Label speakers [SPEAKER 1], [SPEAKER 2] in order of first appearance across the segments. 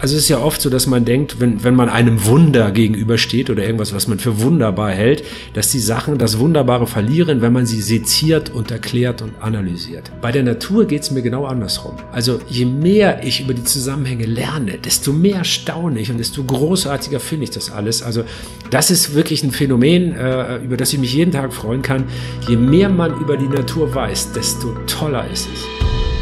[SPEAKER 1] Also es ist ja oft so, dass man denkt, wenn, wenn man einem Wunder gegenübersteht oder irgendwas, was man für wunderbar hält, dass die Sachen das Wunderbare verlieren, wenn man sie seziert und erklärt und analysiert. Bei der Natur geht es mir genau andersrum. Also je mehr ich über die Zusammenhänge lerne, desto mehr staune ich und desto großartiger finde ich das alles. Also das ist wirklich ein Phänomen, äh, über das ich mich jeden Tag freuen kann. Je mehr man über die Natur weiß, desto toller ist es.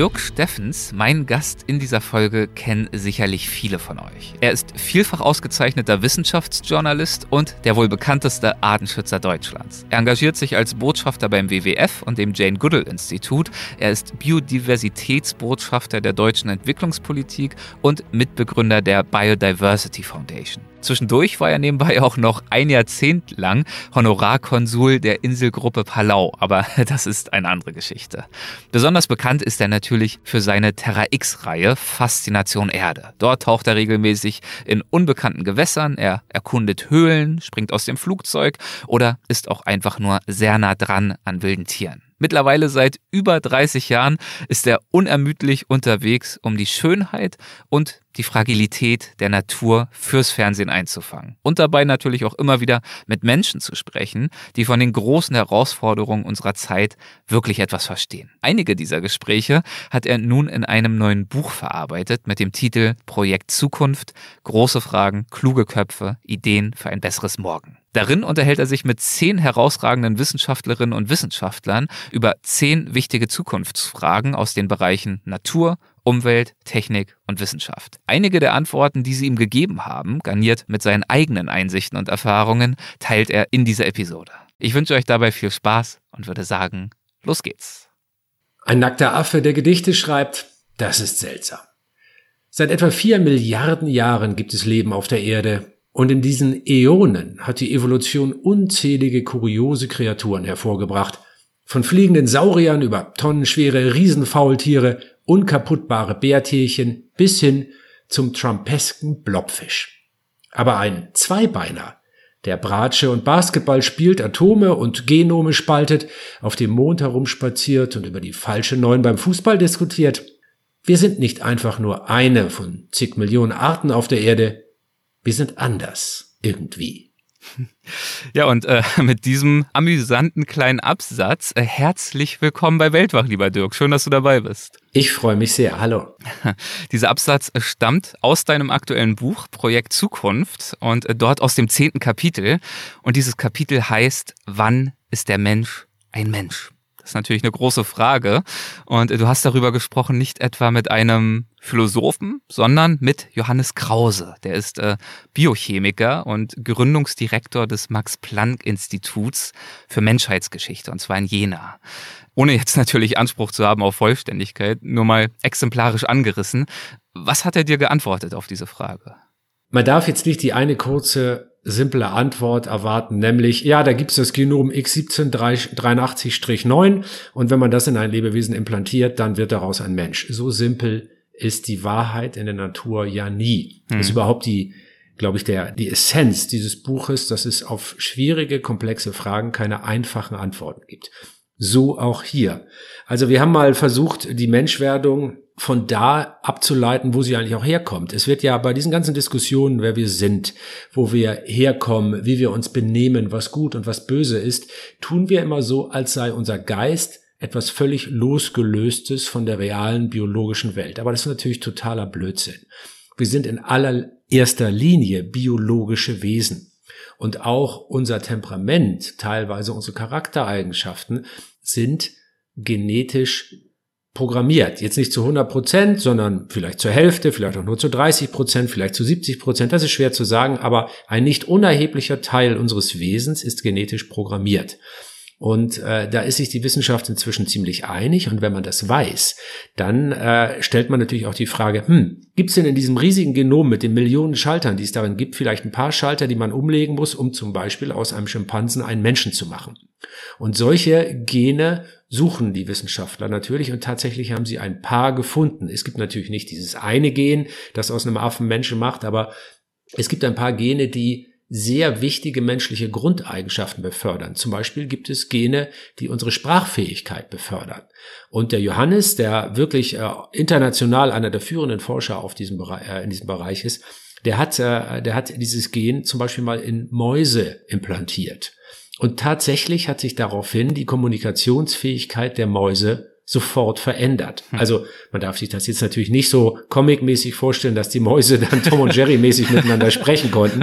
[SPEAKER 2] Dirk Steffens, mein Gast in dieser Folge, kennen sicherlich viele von euch. Er ist vielfach ausgezeichneter Wissenschaftsjournalist und der wohl bekannteste Artenschützer Deutschlands. Er engagiert sich als Botschafter beim WWF und dem Jane Goodall Institut. Er ist Biodiversitätsbotschafter der deutschen Entwicklungspolitik und Mitbegründer der Biodiversity Foundation. Zwischendurch war er nebenbei auch noch ein Jahrzehnt lang Honorarkonsul der Inselgruppe Palau, aber das ist eine andere Geschichte. Besonders bekannt ist er natürlich für seine Terra X-Reihe Faszination Erde. Dort taucht er regelmäßig in unbekannten Gewässern, er erkundet Höhlen, springt aus dem Flugzeug oder ist auch einfach nur sehr nah dran an wilden Tieren. Mittlerweile seit über 30 Jahren ist er unermüdlich unterwegs, um die Schönheit und die Fragilität der Natur fürs Fernsehen einzufangen. Und dabei natürlich auch immer wieder mit Menschen zu sprechen, die von den großen Herausforderungen unserer Zeit wirklich etwas verstehen. Einige dieser Gespräche hat er nun in einem neuen Buch verarbeitet mit dem Titel Projekt Zukunft, große Fragen, kluge Köpfe, Ideen für ein besseres Morgen. Darin unterhält er sich mit zehn herausragenden Wissenschaftlerinnen und Wissenschaftlern über zehn wichtige Zukunftsfragen aus den Bereichen Natur, Umwelt, Technik und Wissenschaft. Einige der Antworten, die sie ihm gegeben haben, garniert mit seinen eigenen Einsichten und Erfahrungen, teilt er in dieser Episode. Ich wünsche euch dabei viel Spaß und würde sagen, los geht's.
[SPEAKER 1] Ein nackter Affe, der Gedichte schreibt, das ist seltsam. Seit etwa vier Milliarden Jahren gibt es Leben auf der Erde und in diesen Äonen hat die Evolution unzählige kuriose Kreaturen hervorgebracht. Von fliegenden Sauriern über tonnenschwere Riesenfaultiere, unkaputtbare Bärtierchen bis hin zum trumpesken Blobfisch. Aber ein Zweibeiner, der Bratsche und Basketball spielt, Atome und Genome spaltet, auf dem Mond herumspaziert und über die falsche Neun beim Fußball diskutiert. Wir sind nicht einfach nur eine von zig Millionen Arten auf der Erde, wir sind anders irgendwie.
[SPEAKER 2] Ja, und äh, mit diesem amüsanten kleinen Absatz äh, herzlich willkommen bei Weltwach, lieber Dirk. Schön, dass du dabei bist.
[SPEAKER 1] Ich freue mich sehr. Hallo.
[SPEAKER 2] Dieser Absatz äh, stammt aus deinem aktuellen Buch Projekt Zukunft und äh, dort aus dem zehnten Kapitel. Und dieses Kapitel heißt, wann ist der Mensch ein Mensch? Ist natürlich eine große Frage. Und du hast darüber gesprochen, nicht etwa mit einem Philosophen, sondern mit Johannes Krause. Der ist äh, Biochemiker und Gründungsdirektor des Max-Planck-Instituts für Menschheitsgeschichte, und zwar in Jena. Ohne jetzt natürlich Anspruch zu haben auf Vollständigkeit, nur mal exemplarisch angerissen. Was hat er dir geantwortet auf diese Frage?
[SPEAKER 1] Man darf jetzt nicht die eine kurze simple Antwort erwarten, nämlich, ja, da gibt's das Genom X1783-9 und wenn man das in ein Lebewesen implantiert, dann wird daraus ein Mensch. So simpel ist die Wahrheit in der Natur ja nie. Mhm. Das ist überhaupt die, glaube ich, der, die Essenz dieses Buches, dass es auf schwierige, komplexe Fragen keine einfachen Antworten gibt. So auch hier. Also wir haben mal versucht, die Menschwerdung von da abzuleiten, wo sie eigentlich auch herkommt. Es wird ja bei diesen ganzen Diskussionen, wer wir sind, wo wir herkommen, wie wir uns benehmen, was gut und was böse ist, tun wir immer so, als sei unser Geist etwas völlig losgelöstes von der realen biologischen Welt. Aber das ist natürlich totaler Blödsinn. Wir sind in allererster Linie biologische Wesen. Und auch unser Temperament, teilweise unsere Charaktereigenschaften sind genetisch programmiert. Jetzt nicht zu 100 Prozent, sondern vielleicht zur Hälfte, vielleicht auch nur zu 30 Prozent, vielleicht zu 70 Prozent. Das ist schwer zu sagen, aber ein nicht unerheblicher Teil unseres Wesens ist genetisch programmiert. Und äh, da ist sich die Wissenschaft inzwischen ziemlich einig. Und wenn man das weiß, dann äh, stellt man natürlich auch die Frage, hm, gibt es denn in diesem riesigen Genom mit den Millionen Schaltern, die es darin gibt, vielleicht ein paar Schalter, die man umlegen muss, um zum Beispiel aus einem Schimpansen einen Menschen zu machen? Und solche Gene suchen die Wissenschaftler natürlich und tatsächlich haben sie ein paar gefunden. Es gibt natürlich nicht dieses eine Gen, das aus einem Affen Menschen macht, aber es gibt ein paar Gene, die sehr wichtige menschliche Grundeigenschaften befördern. Zum Beispiel gibt es Gene, die unsere Sprachfähigkeit befördern. Und der Johannes, der wirklich äh, international einer der führenden Forscher auf diesem Bereich, äh, in diesem Bereich ist, der hat, äh, der hat dieses Gen zum Beispiel mal in Mäuse implantiert. Und tatsächlich hat sich daraufhin die Kommunikationsfähigkeit der Mäuse sofort verändert. Hm. Also man darf sich das jetzt natürlich nicht so comic-mäßig vorstellen, dass die Mäuse dann Tom und Jerry mäßig miteinander sprechen konnten.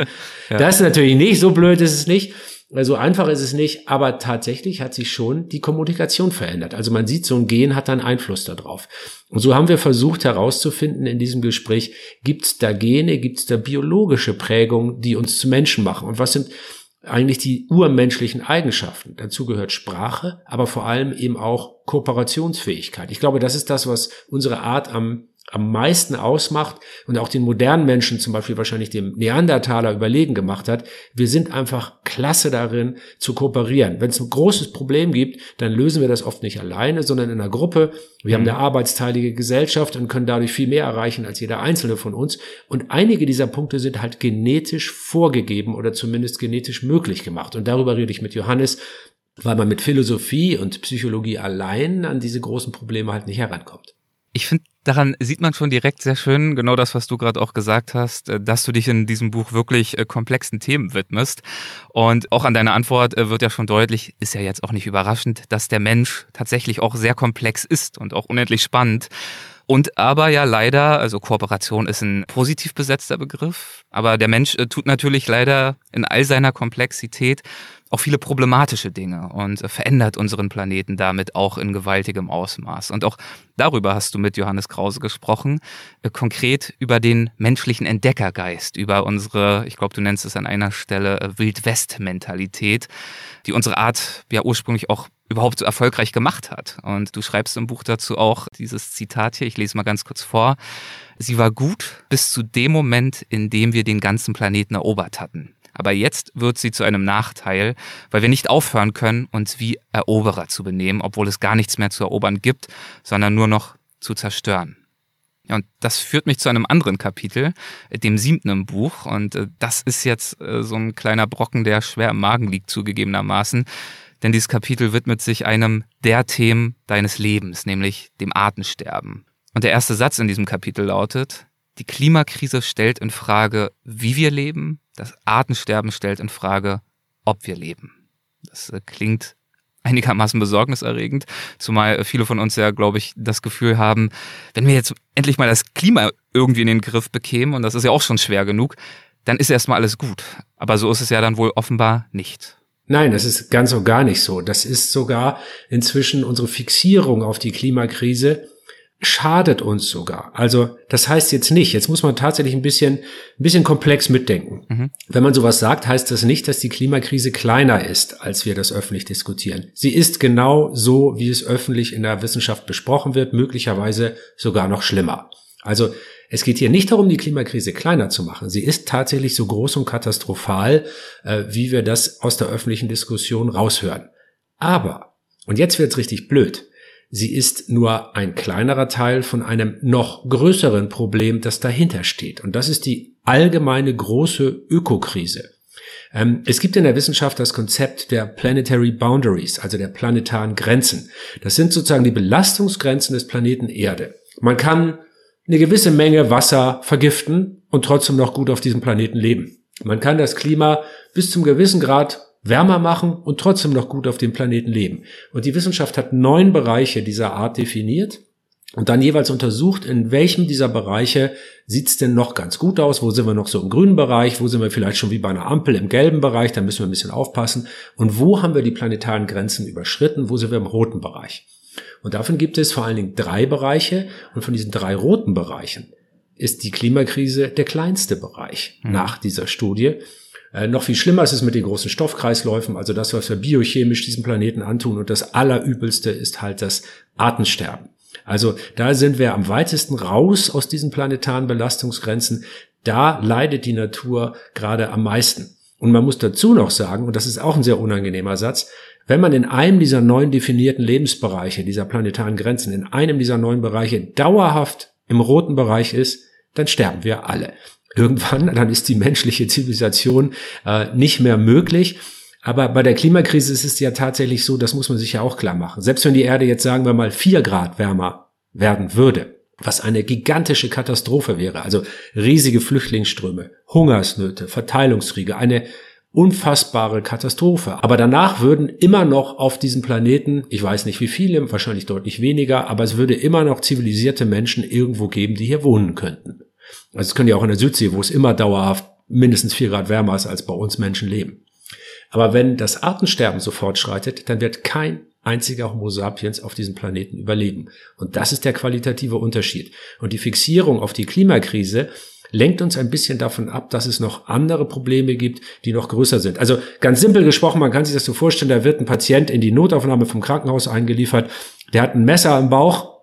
[SPEAKER 1] Ja. Das ist natürlich nicht, so blöd ist es nicht. So einfach ist es nicht, aber tatsächlich hat sich schon die Kommunikation verändert. Also man sieht, so ein Gen hat dann Einfluss darauf. Und so haben wir versucht herauszufinden in diesem Gespräch, gibt es da Gene, gibt es da biologische Prägungen, die uns zu Menschen machen? Und was sind eigentlich die urmenschlichen Eigenschaften. Dazu gehört Sprache, aber vor allem eben auch Kooperationsfähigkeit. Ich glaube, das ist das, was unsere Art am am meisten ausmacht und auch den modernen Menschen, zum Beispiel wahrscheinlich dem Neandertaler überlegen gemacht hat. Wir sind einfach klasse darin zu kooperieren. Wenn es ein großes Problem gibt, dann lösen wir das oft nicht alleine, sondern in einer Gruppe. Wir mhm. haben eine arbeitsteilige Gesellschaft und können dadurch viel mehr erreichen als jeder einzelne von uns. Und einige dieser Punkte sind halt genetisch vorgegeben oder zumindest genetisch möglich gemacht. Und darüber rede ich mit Johannes, weil man mit Philosophie und Psychologie allein an diese großen Probleme halt nicht herankommt.
[SPEAKER 2] Ich finde daran sieht man schon direkt sehr schön, genau das, was du gerade auch gesagt hast, äh, dass du dich in diesem Buch wirklich äh, komplexen Themen widmest. Und auch an deiner Antwort äh, wird ja schon deutlich, ist ja jetzt auch nicht überraschend, dass der Mensch tatsächlich auch sehr komplex ist und auch unendlich spannend. Und aber ja leider, also Kooperation ist ein positiv besetzter Begriff, aber der Mensch tut natürlich leider in all seiner Komplexität auch viele problematische Dinge und verändert unseren Planeten damit auch in gewaltigem Ausmaß. Und auch darüber hast du mit Johannes Krause gesprochen, äh, konkret über den menschlichen Entdeckergeist, über unsere, ich glaube, du nennst es an einer Stelle äh, Wildwest-Mentalität, die unsere Art ja ursprünglich auch überhaupt so erfolgreich gemacht hat. Und du schreibst im Buch dazu auch dieses Zitat hier, ich lese mal ganz kurz vor. Sie war gut bis zu dem Moment, in dem wir den ganzen Planeten erobert hatten. Aber jetzt wird sie zu einem Nachteil, weil wir nicht aufhören können, uns wie Eroberer zu benehmen, obwohl es gar nichts mehr zu erobern gibt, sondern nur noch zu zerstören. Ja, und das führt mich zu einem anderen Kapitel, dem siebten im Buch. Und äh, das ist jetzt äh, so ein kleiner Brocken, der schwer im Magen liegt, zugegebenermaßen. Denn dieses Kapitel widmet sich einem der Themen deines Lebens, nämlich dem Artensterben. Und der erste Satz in diesem Kapitel lautet, die Klimakrise stellt in Frage, wie wir leben. Das Artensterben stellt in Frage, ob wir leben. Das äh, klingt einigermaßen besorgniserregend, zumal viele von uns ja, glaube ich, das Gefühl haben, wenn wir jetzt endlich mal das Klima irgendwie in den Griff bekämen, und das ist ja auch schon schwer genug, dann ist erstmal alles gut. Aber so ist es ja dann wohl offenbar nicht.
[SPEAKER 1] Nein, das ist ganz und gar nicht so. Das ist sogar inzwischen unsere Fixierung auf die Klimakrise schadet uns sogar. Also das heißt jetzt nicht, jetzt muss man tatsächlich ein bisschen, ein bisschen komplex mitdenken. Mhm. Wenn man sowas sagt, heißt das nicht, dass die Klimakrise kleiner ist, als wir das öffentlich diskutieren. Sie ist genau so, wie es öffentlich in der Wissenschaft besprochen wird, möglicherweise sogar noch schlimmer. Also es geht hier nicht darum, die Klimakrise kleiner zu machen. Sie ist tatsächlich so groß und katastrophal, äh, wie wir das aus der öffentlichen Diskussion raushören. Aber, und jetzt wird's richtig blöd, Sie ist nur ein kleinerer Teil von einem noch größeren Problem, das dahinter steht. Und das ist die allgemeine große Ökokrise. Ähm, es gibt in der Wissenschaft das Konzept der Planetary Boundaries, also der planetaren Grenzen. Das sind sozusagen die Belastungsgrenzen des Planeten Erde. Man kann eine gewisse Menge Wasser vergiften und trotzdem noch gut auf diesem Planeten leben. Man kann das Klima bis zum gewissen Grad wärmer machen und trotzdem noch gut auf dem Planeten leben. Und die Wissenschaft hat neun Bereiche dieser Art definiert und dann jeweils untersucht, in welchem dieser Bereiche sieht's denn noch ganz gut aus, wo sind wir noch so im grünen Bereich, wo sind wir vielleicht schon wie bei einer Ampel im gelben Bereich, da müssen wir ein bisschen aufpassen und wo haben wir die planetaren Grenzen überschritten, wo sind wir im roten Bereich. Und davon gibt es vor allen Dingen drei Bereiche und von diesen drei roten Bereichen ist die Klimakrise der kleinste Bereich mhm. nach dieser Studie. Äh, noch viel schlimmer ist es mit den großen Stoffkreisläufen, also das, was wir biochemisch diesem Planeten antun. Und das Allerübelste ist halt das Artensterben. Also da sind wir am weitesten raus aus diesen planetaren Belastungsgrenzen. Da leidet die Natur gerade am meisten. Und man muss dazu noch sagen, und das ist auch ein sehr unangenehmer Satz, wenn man in einem dieser neuen definierten Lebensbereiche, dieser planetaren Grenzen, in einem dieser neuen Bereiche dauerhaft im roten Bereich ist, dann sterben wir alle. Irgendwann, dann ist die menschliche Zivilisation äh, nicht mehr möglich. Aber bei der Klimakrise ist es ja tatsächlich so, das muss man sich ja auch klar machen. Selbst wenn die Erde jetzt, sagen wir mal, vier Grad wärmer werden würde, was eine gigantische Katastrophe wäre, also riesige Flüchtlingsströme, Hungersnöte, Verteilungskriege, eine unfassbare Katastrophe. Aber danach würden immer noch auf diesem Planeten, ich weiß nicht wie viele, wahrscheinlich deutlich weniger, aber es würde immer noch zivilisierte Menschen irgendwo geben, die hier wohnen könnten. Also es können ja auch in der Südsee, wo es immer dauerhaft mindestens vier Grad wärmer ist, als bei uns Menschen leben. Aber wenn das Artensterben so fortschreitet, dann wird kein einziger Homo sapiens auf diesem Planeten überleben. Und das ist der qualitative Unterschied. Und die Fixierung auf die Klimakrise lenkt uns ein bisschen davon ab, dass es noch andere Probleme gibt, die noch größer sind. Also ganz simpel gesprochen, man kann sich das so vorstellen, da wird ein Patient in die Notaufnahme vom Krankenhaus eingeliefert, der hat ein Messer im Bauch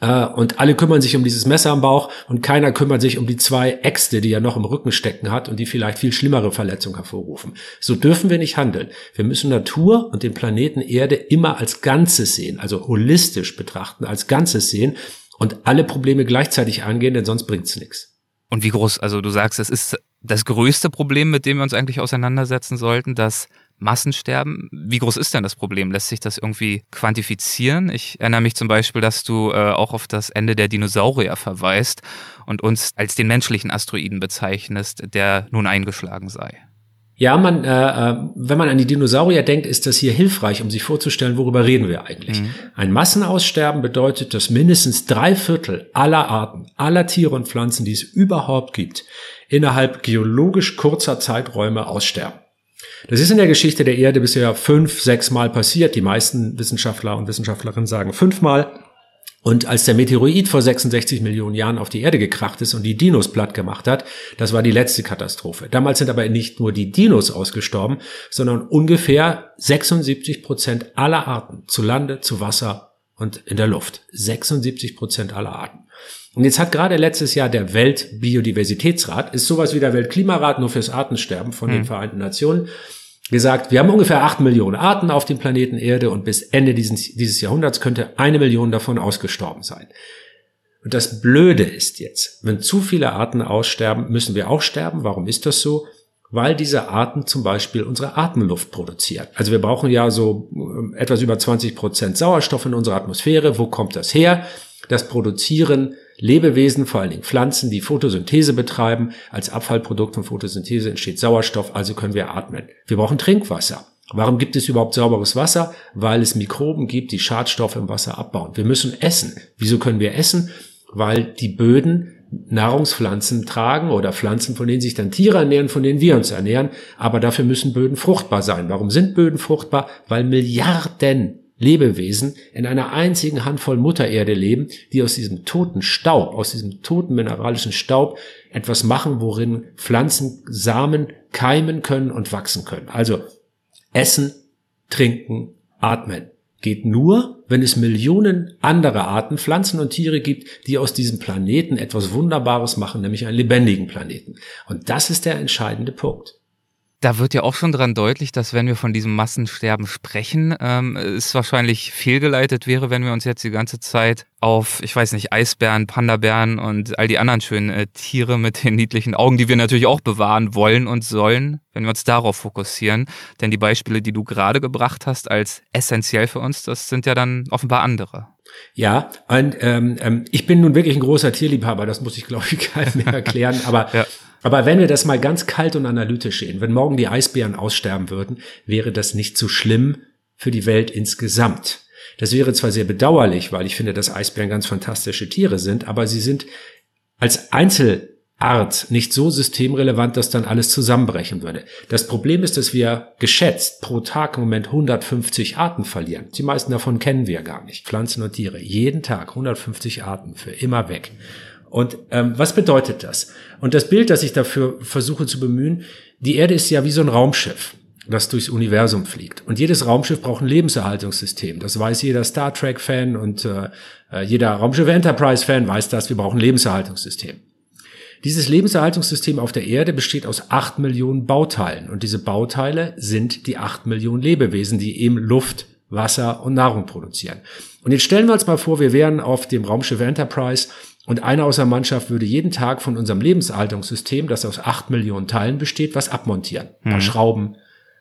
[SPEAKER 1] äh, und alle kümmern sich um dieses Messer am Bauch und keiner kümmert sich um die zwei Äxte, die er noch im Rücken stecken hat und die vielleicht viel schlimmere Verletzungen hervorrufen. So dürfen wir nicht handeln. Wir müssen Natur und den Planeten Erde immer als Ganzes sehen, also holistisch betrachten, als Ganzes sehen und alle Probleme gleichzeitig angehen, denn sonst bringt's nichts.
[SPEAKER 2] Und wie groß, also du sagst, es ist das größte Problem, mit dem wir uns eigentlich auseinandersetzen sollten, dass Massensterben. Wie groß ist denn das Problem? Lässt sich das irgendwie quantifizieren? Ich erinnere mich zum Beispiel, dass du äh, auch auf das Ende der Dinosaurier verweist und uns als den menschlichen Asteroiden bezeichnest, der nun eingeschlagen sei.
[SPEAKER 1] Ja, man, äh, äh, wenn man an die Dinosaurier denkt, ist das hier hilfreich, um sich vorzustellen, worüber reden wir eigentlich. Mhm. Ein Massenaussterben bedeutet, dass mindestens drei Viertel aller Arten, aller Tiere und Pflanzen, die es überhaupt gibt, innerhalb geologisch kurzer Zeiträume aussterben. Das ist in der Geschichte der Erde bisher fünf, sechs Mal passiert. Die meisten Wissenschaftler und Wissenschaftlerinnen sagen fünfmal. Und als der Meteoroid vor 66 Millionen Jahren auf die Erde gekracht ist und die Dinos platt gemacht hat, das war die letzte Katastrophe. Damals sind aber nicht nur die Dinos ausgestorben, sondern ungefähr 76 Prozent aller Arten zu Lande, zu Wasser und in der Luft. 76 Prozent aller Arten. Und jetzt hat gerade letztes Jahr der Weltbiodiversitätsrat, ist sowas wie der Weltklimarat nur fürs Artensterben von hm. den Vereinten Nationen, gesagt, wir haben ungefähr acht Millionen Arten auf dem Planeten Erde und bis Ende dieses, dieses Jahrhunderts könnte eine Million davon ausgestorben sein. Und das Blöde ist jetzt, wenn zu viele Arten aussterben, müssen wir auch sterben. Warum ist das so? Weil diese Arten zum Beispiel unsere Atemluft produzieren. Also wir brauchen ja so äh, etwas über 20 Prozent Sauerstoff in unserer Atmosphäre. Wo kommt das her? Das produzieren Lebewesen, vor allen Dingen Pflanzen, die Photosynthese betreiben. Als Abfallprodukt von Photosynthese entsteht Sauerstoff, also können wir atmen. Wir brauchen Trinkwasser. Warum gibt es überhaupt sauberes Wasser? Weil es Mikroben gibt, die Schadstoffe im Wasser abbauen. Wir müssen essen. Wieso können wir essen? Weil die Böden Nahrungspflanzen tragen oder Pflanzen, von denen sich dann Tiere ernähren, von denen wir uns ernähren. Aber dafür müssen Böden fruchtbar sein. Warum sind Böden fruchtbar? Weil Milliarden Lebewesen in einer einzigen Handvoll Muttererde leben, die aus diesem toten Staub, aus diesem toten mineralischen Staub etwas machen, worin Pflanzen Samen keimen können und wachsen können. Also essen, trinken, atmen. Geht nur, wenn es Millionen andere Arten, Pflanzen und Tiere gibt, die aus diesem Planeten etwas Wunderbares machen, nämlich einen lebendigen Planeten. Und das ist der entscheidende Punkt.
[SPEAKER 2] Da wird ja auch schon dran deutlich, dass wenn wir von diesem Massensterben sprechen, ähm, es wahrscheinlich fehlgeleitet wäre, wenn wir uns jetzt die ganze Zeit auf, ich weiß nicht, Eisbären, Pandabären und all die anderen schönen äh, Tiere mit den niedlichen Augen, die wir natürlich auch bewahren wollen und sollen, wenn wir uns darauf fokussieren. Denn die Beispiele, die du gerade gebracht hast als essentiell für uns, das sind ja dann offenbar andere.
[SPEAKER 1] Ja, und ähm, ähm ich bin nun wirklich ein großer Tierliebhaber, das muss ich, glaube ich, keinem mehr erklären, aber ja. Aber wenn wir das mal ganz kalt und analytisch sehen, wenn morgen die Eisbären aussterben würden, wäre das nicht so schlimm für die Welt insgesamt. Das wäre zwar sehr bedauerlich, weil ich finde, dass Eisbären ganz fantastische Tiere sind, aber sie sind als Einzelart nicht so systemrelevant, dass dann alles zusammenbrechen würde. Das Problem ist, dass wir geschätzt pro Tag im Moment 150 Arten verlieren. Die meisten davon kennen wir gar nicht. Pflanzen und Tiere. Jeden Tag 150 Arten für immer weg. Und ähm, was bedeutet das? Und das Bild, das ich dafür versuche zu bemühen, die Erde ist ja wie so ein Raumschiff, das durchs Universum fliegt. Und jedes Raumschiff braucht ein Lebenserhaltungssystem. Das weiß jeder Star Trek-Fan und äh, äh jeder Raumschiff Enterprise-Fan weiß das. Wir brauchen ein Lebenserhaltungssystem. Dieses Lebenserhaltungssystem auf der Erde besteht aus acht Millionen Bauteilen. Und diese Bauteile sind die acht Millionen Lebewesen, die eben Luft, Wasser und Nahrung produzieren. Und jetzt stellen wir uns mal vor, wir wären auf dem Raumschiff Enterprise und einer aus der Mannschaft würde jeden Tag von unserem Lebenserhaltungssystem, das aus acht Millionen Teilen besteht, was abmontieren. Ein paar mhm. Schrauben,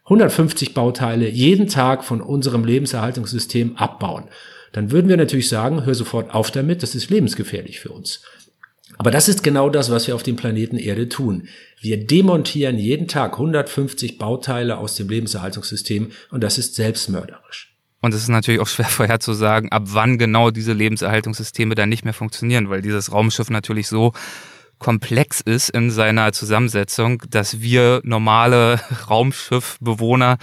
[SPEAKER 1] 150 Bauteile jeden Tag von unserem Lebenserhaltungssystem abbauen. Dann würden wir natürlich sagen, hör sofort auf damit, das ist lebensgefährlich für uns. Aber das ist genau das, was wir auf dem Planeten Erde tun. Wir demontieren jeden Tag 150 Bauteile aus dem Lebenserhaltungssystem und das ist selbstmörderisch.
[SPEAKER 2] Und es ist natürlich auch schwer vorherzusagen, ab wann genau diese Lebenserhaltungssysteme dann nicht mehr funktionieren, weil dieses Raumschiff natürlich so komplex ist in seiner Zusammensetzung, dass wir normale Raumschiffbewohner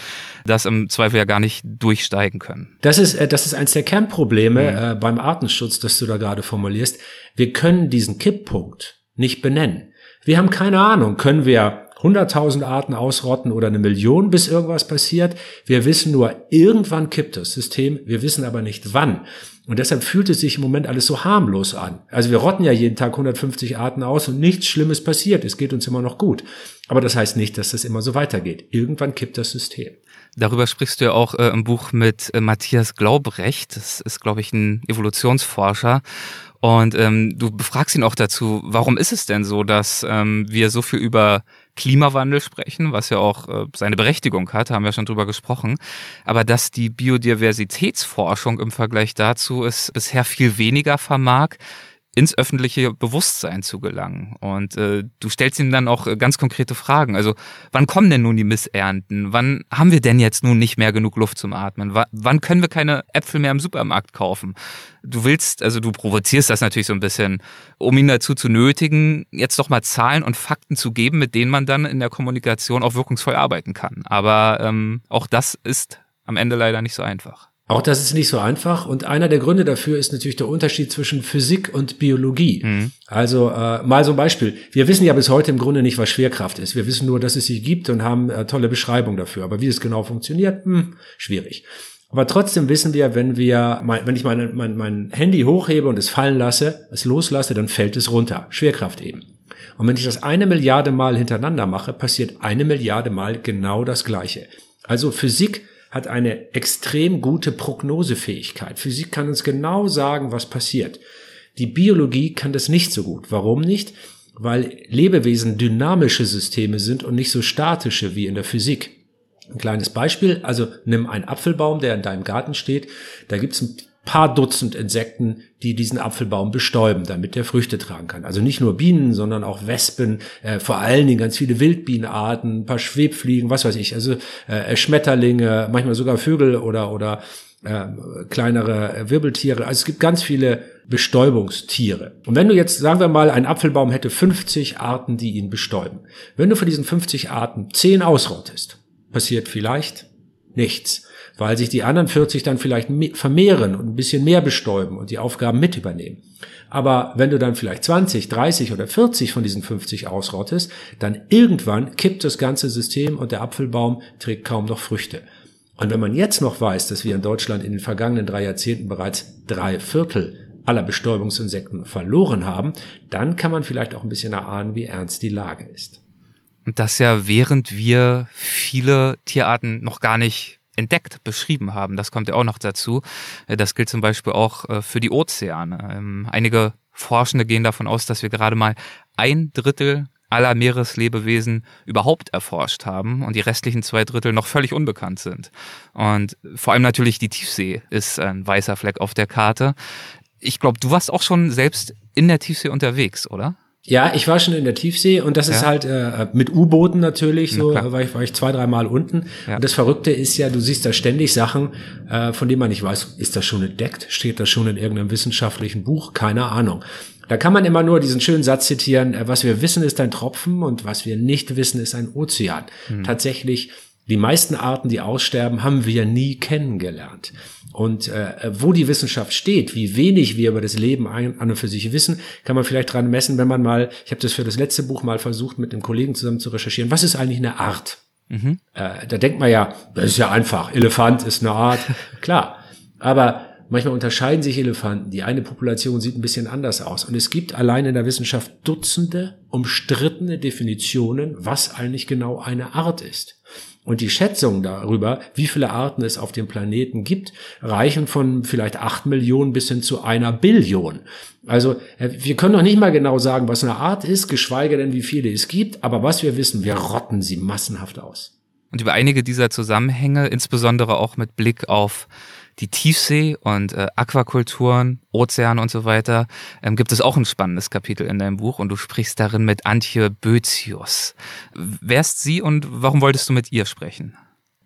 [SPEAKER 2] das im Zweifel ja gar nicht durchsteigen können.
[SPEAKER 1] Das ist, äh, das ist eines der Kernprobleme mhm. äh, beim Artenschutz, das du da gerade formulierst. Wir können diesen Kipppunkt nicht benennen. Wir haben keine Ahnung, können wir 100.000 Arten ausrotten oder eine Million, bis irgendwas passiert. Wir wissen nur, irgendwann kippt das System. Wir wissen aber nicht wann. Und deshalb fühlt es sich im Moment alles so harmlos an. Also wir rotten ja jeden Tag 150 Arten aus und nichts Schlimmes passiert. Es geht uns immer noch gut. Aber das heißt nicht, dass das immer so weitergeht. Irgendwann kippt das System.
[SPEAKER 2] Darüber sprichst du ja auch äh, im Buch mit äh, Matthias Glaubrecht. Das ist, glaube ich, ein Evolutionsforscher. Und ähm, du befragst ihn auch dazu, warum ist es denn so, dass ähm, wir so viel über Klimawandel sprechen, was ja auch äh, seine Berechtigung hat, haben wir schon drüber gesprochen, aber dass die Biodiversitätsforschung im Vergleich dazu es bisher viel weniger vermag, ins öffentliche Bewusstsein zu gelangen. Und äh, du stellst ihm dann auch äh, ganz konkrete Fragen. Also wann kommen denn nun die Missernten? Wann haben wir denn jetzt nun nicht mehr genug Luft zum Atmen? W wann können wir keine Äpfel mehr im Supermarkt kaufen? Du willst, also du provozierst das natürlich so ein bisschen, um ihn dazu zu nötigen, jetzt doch mal Zahlen und Fakten zu geben, mit denen man dann in der Kommunikation auch wirkungsvoll arbeiten kann. Aber ähm, auch das ist am Ende leider nicht so einfach.
[SPEAKER 1] Auch das ist nicht so einfach und einer der Gründe dafür ist natürlich der Unterschied zwischen Physik und Biologie. Mhm. Also äh, mal so ein Beispiel. Wir wissen ja bis heute im Grunde nicht, was Schwerkraft ist. Wir wissen nur, dass es sie gibt und haben äh, tolle Beschreibungen dafür. Aber wie es genau funktioniert, hm, schwierig. Aber trotzdem wissen wir, wenn wir, wenn ich meine, mein, mein Handy hochhebe und es fallen lasse, es loslasse, dann fällt es runter. Schwerkraft eben. Und wenn ich das eine Milliarde Mal hintereinander mache, passiert eine Milliarde Mal genau das Gleiche. Also Physik hat eine extrem gute Prognosefähigkeit. Physik kann uns genau sagen, was passiert. Die Biologie kann das nicht so gut. Warum nicht? Weil Lebewesen dynamische Systeme sind und nicht so statische wie in der Physik. Ein kleines Beispiel, also nimm einen Apfelbaum, der in deinem Garten steht, da gibt's ein paar Dutzend Insekten, die diesen Apfelbaum bestäuben, damit der Früchte tragen kann. Also nicht nur Bienen, sondern auch Wespen, äh, vor allen Dingen ganz viele Wildbienenarten, ein paar Schwebfliegen, was weiß ich, also äh, Schmetterlinge, manchmal sogar Vögel oder oder äh, kleinere Wirbeltiere. Also es gibt ganz viele Bestäubungstiere. Und wenn du jetzt, sagen wir mal, ein Apfelbaum hätte 50 Arten, die ihn bestäuben. Wenn du von diesen 50 Arten 10 ausrottest, passiert vielleicht nichts weil sich die anderen 40 dann vielleicht vermehren und ein bisschen mehr bestäuben und die Aufgaben mit übernehmen. Aber wenn du dann vielleicht 20, 30 oder 40 von diesen 50 ausrottest, dann irgendwann kippt das ganze System und der Apfelbaum trägt kaum noch Früchte. Und wenn man jetzt noch weiß, dass wir in Deutschland in den vergangenen drei Jahrzehnten bereits drei Viertel aller Bestäubungsinsekten verloren haben, dann kann man vielleicht auch ein bisschen erahnen, wie ernst die Lage ist.
[SPEAKER 2] Und das ja während wir viele Tierarten noch gar nicht entdeckt, beschrieben haben. Das kommt ja auch noch dazu. Äh, das gilt zum Beispiel auch äh, für die Ozeane. Ähm, einige Forschende gehen davon aus, dass wir gerade mal ein Drittel aller Meereslebewesen überhaupt erforscht haben und die restlichen zwei Drittel noch völlig unbekannt sind. Und vor allem natürlich die Tiefsee ist ein weißer Fleck auf der Karte. Ich glaube, du warst auch schon selbst in der Tiefsee unterwegs, oder?
[SPEAKER 1] Ja, ich war schon in der Tiefsee und das ja. ist halt äh, mit U-Booten natürlich, so war ich, war ich zwei, dreimal unten. Ja. Und das Verrückte ist ja, du siehst da ständig Sachen, äh, von denen man nicht weiß, ist das schon entdeckt? Steht das schon in irgendeinem wissenschaftlichen Buch? Keine Ahnung. Da kann man immer nur diesen schönen Satz zitieren, äh, was wir wissen ist ein Tropfen und was wir nicht wissen ist ein Ozean. Mhm. Tatsächlich Die meisten Arten, die aussterben, haben wir nie kennengelernt. Und äh, wo die Wissenschaft steht, wie wenig wir über das Leben an und für sich wissen, kann man vielleicht dran messen, wenn man mal, ich habe das für das letzte Buch mal versucht, mit einem Kollegen zusammen zu recherchieren, was ist eigentlich eine Art? Mhm. Äh, da denkt man ja, das ist ja einfach, Elefant ist eine Art, klar. Aber manchmal unterscheiden sich Elefanten. Die eine Population sieht ein bisschen anders aus. Und es gibt allein in der Wissenschaft Dutzende umstrittene Definitionen, was eigentlich genau eine Art ist. Und die Schätzungen darüber, wie viele Arten es auf dem Planeten gibt, reichen von vielleicht acht Millionen bis hin zu einer Billion. Also äh, wir können noch nicht mal genau sagen, was eine Art ist, geschweige denn, wie viele es gibt. Aber was wir wissen, wir rotten sie massenhaft aus.
[SPEAKER 2] Und über einige dieser Zusammenhänge, insbesondere auch mit Blick auf die Tiefsee und äh, Aquakulturen, Ozeane und so weiter, ähm, gibt es auch ein spannendes Kapitel in deinem Buch und du sprichst darin mit Antje Bözius. Wer ist sie und warum wolltest du mit ihr sprechen?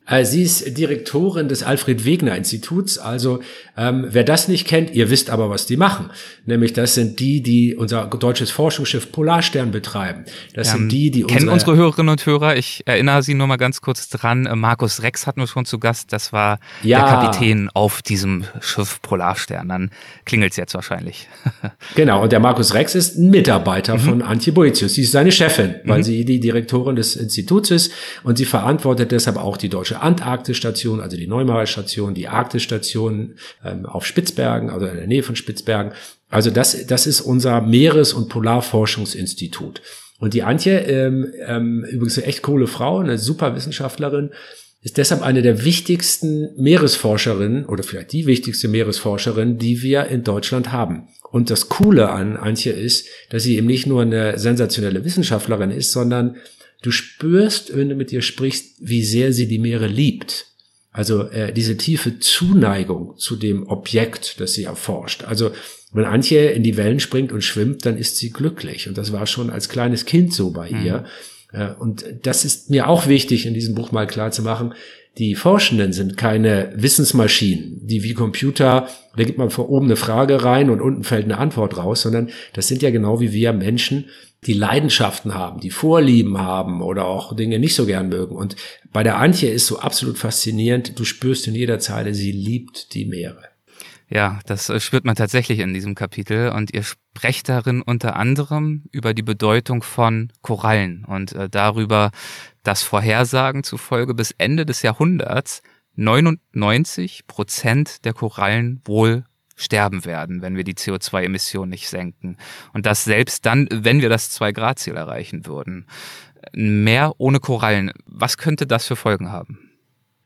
[SPEAKER 1] Äh, sie ist Direktorin des Alfred Wegener Instituts. Also ähm, wer das nicht kennt, ihr wisst aber, was die machen. Nämlich das sind die, die unser deutsches Forschungsschiff Polarstern betreiben. Das ähm, sind die, die
[SPEAKER 2] kennen unsere, unsere Hörerinnen und Hörer. Ich erinnere Sie nur mal ganz kurz dran. Äh, Markus Rex hatten wir schon zu Gast. Das war ja. der Kapitän auf diesem Schiff Polarstern. Dann klingelt's jetzt wahrscheinlich.
[SPEAKER 1] genau. Und der Markus Rex ist ein Mitarbeiter mhm. von Antje Boetius. Sie ist seine Chefin, weil mhm. sie die Direktorin des Instituts ist und sie verantwortet deshalb auch die deutsche Antarktisstation, also die Neumarer-Station, die Arktisstation ähm, auf Spitzbergen, also in der Nähe von Spitzbergen. Also das, das ist unser Meeres- und Polarforschungsinstitut. Und die Antje, ähm, ähm, übrigens eine echt coole Frau, eine super Wissenschaftlerin, ist deshalb eine der wichtigsten Meeresforscherinnen oder vielleicht die wichtigste Meeresforscherin, die wir in Deutschland haben. Und das Coole an Antje ist, dass sie eben nicht nur eine sensationelle Wissenschaftlerin ist, sondern Du spürst, wenn du mit ihr sprichst, wie sehr sie die Meere liebt. Also äh, diese tiefe Zuneigung zu dem Objekt, das sie erforscht. Also wenn Antje in die Wellen springt und schwimmt, dann ist sie glücklich. Und das war schon als kleines Kind so bei mhm. ihr. Äh, und das ist mir auch wichtig, in diesem Buch mal klar zu machen. Die Forschenden sind keine Wissensmaschinen, die wie Computer, da gibt man vor oben eine Frage rein und unten fällt eine Antwort raus, sondern das sind ja genau wie wir Menschen, die Leidenschaften haben, die Vorlieben haben oder auch Dinge nicht so gern mögen. Und bei der Antje ist so absolut faszinierend, du spürst in jeder Zeile, sie liebt die Meere.
[SPEAKER 2] Ja, das äh, spürt man tatsächlich in diesem Kapitel und ihr sprecht darin unter anderem über die Bedeutung von Korallen und äh, darüber, dass Vorhersagen zufolge bis Ende des Jahrhunderts 99 Prozent der Korallen wohl sterben werden, wenn wir die CO2-Emissionen nicht senken. Und das selbst dann, wenn wir das 2-Grad-Ziel erreichen würden. Mehr ohne Korallen. Was könnte das für Folgen haben?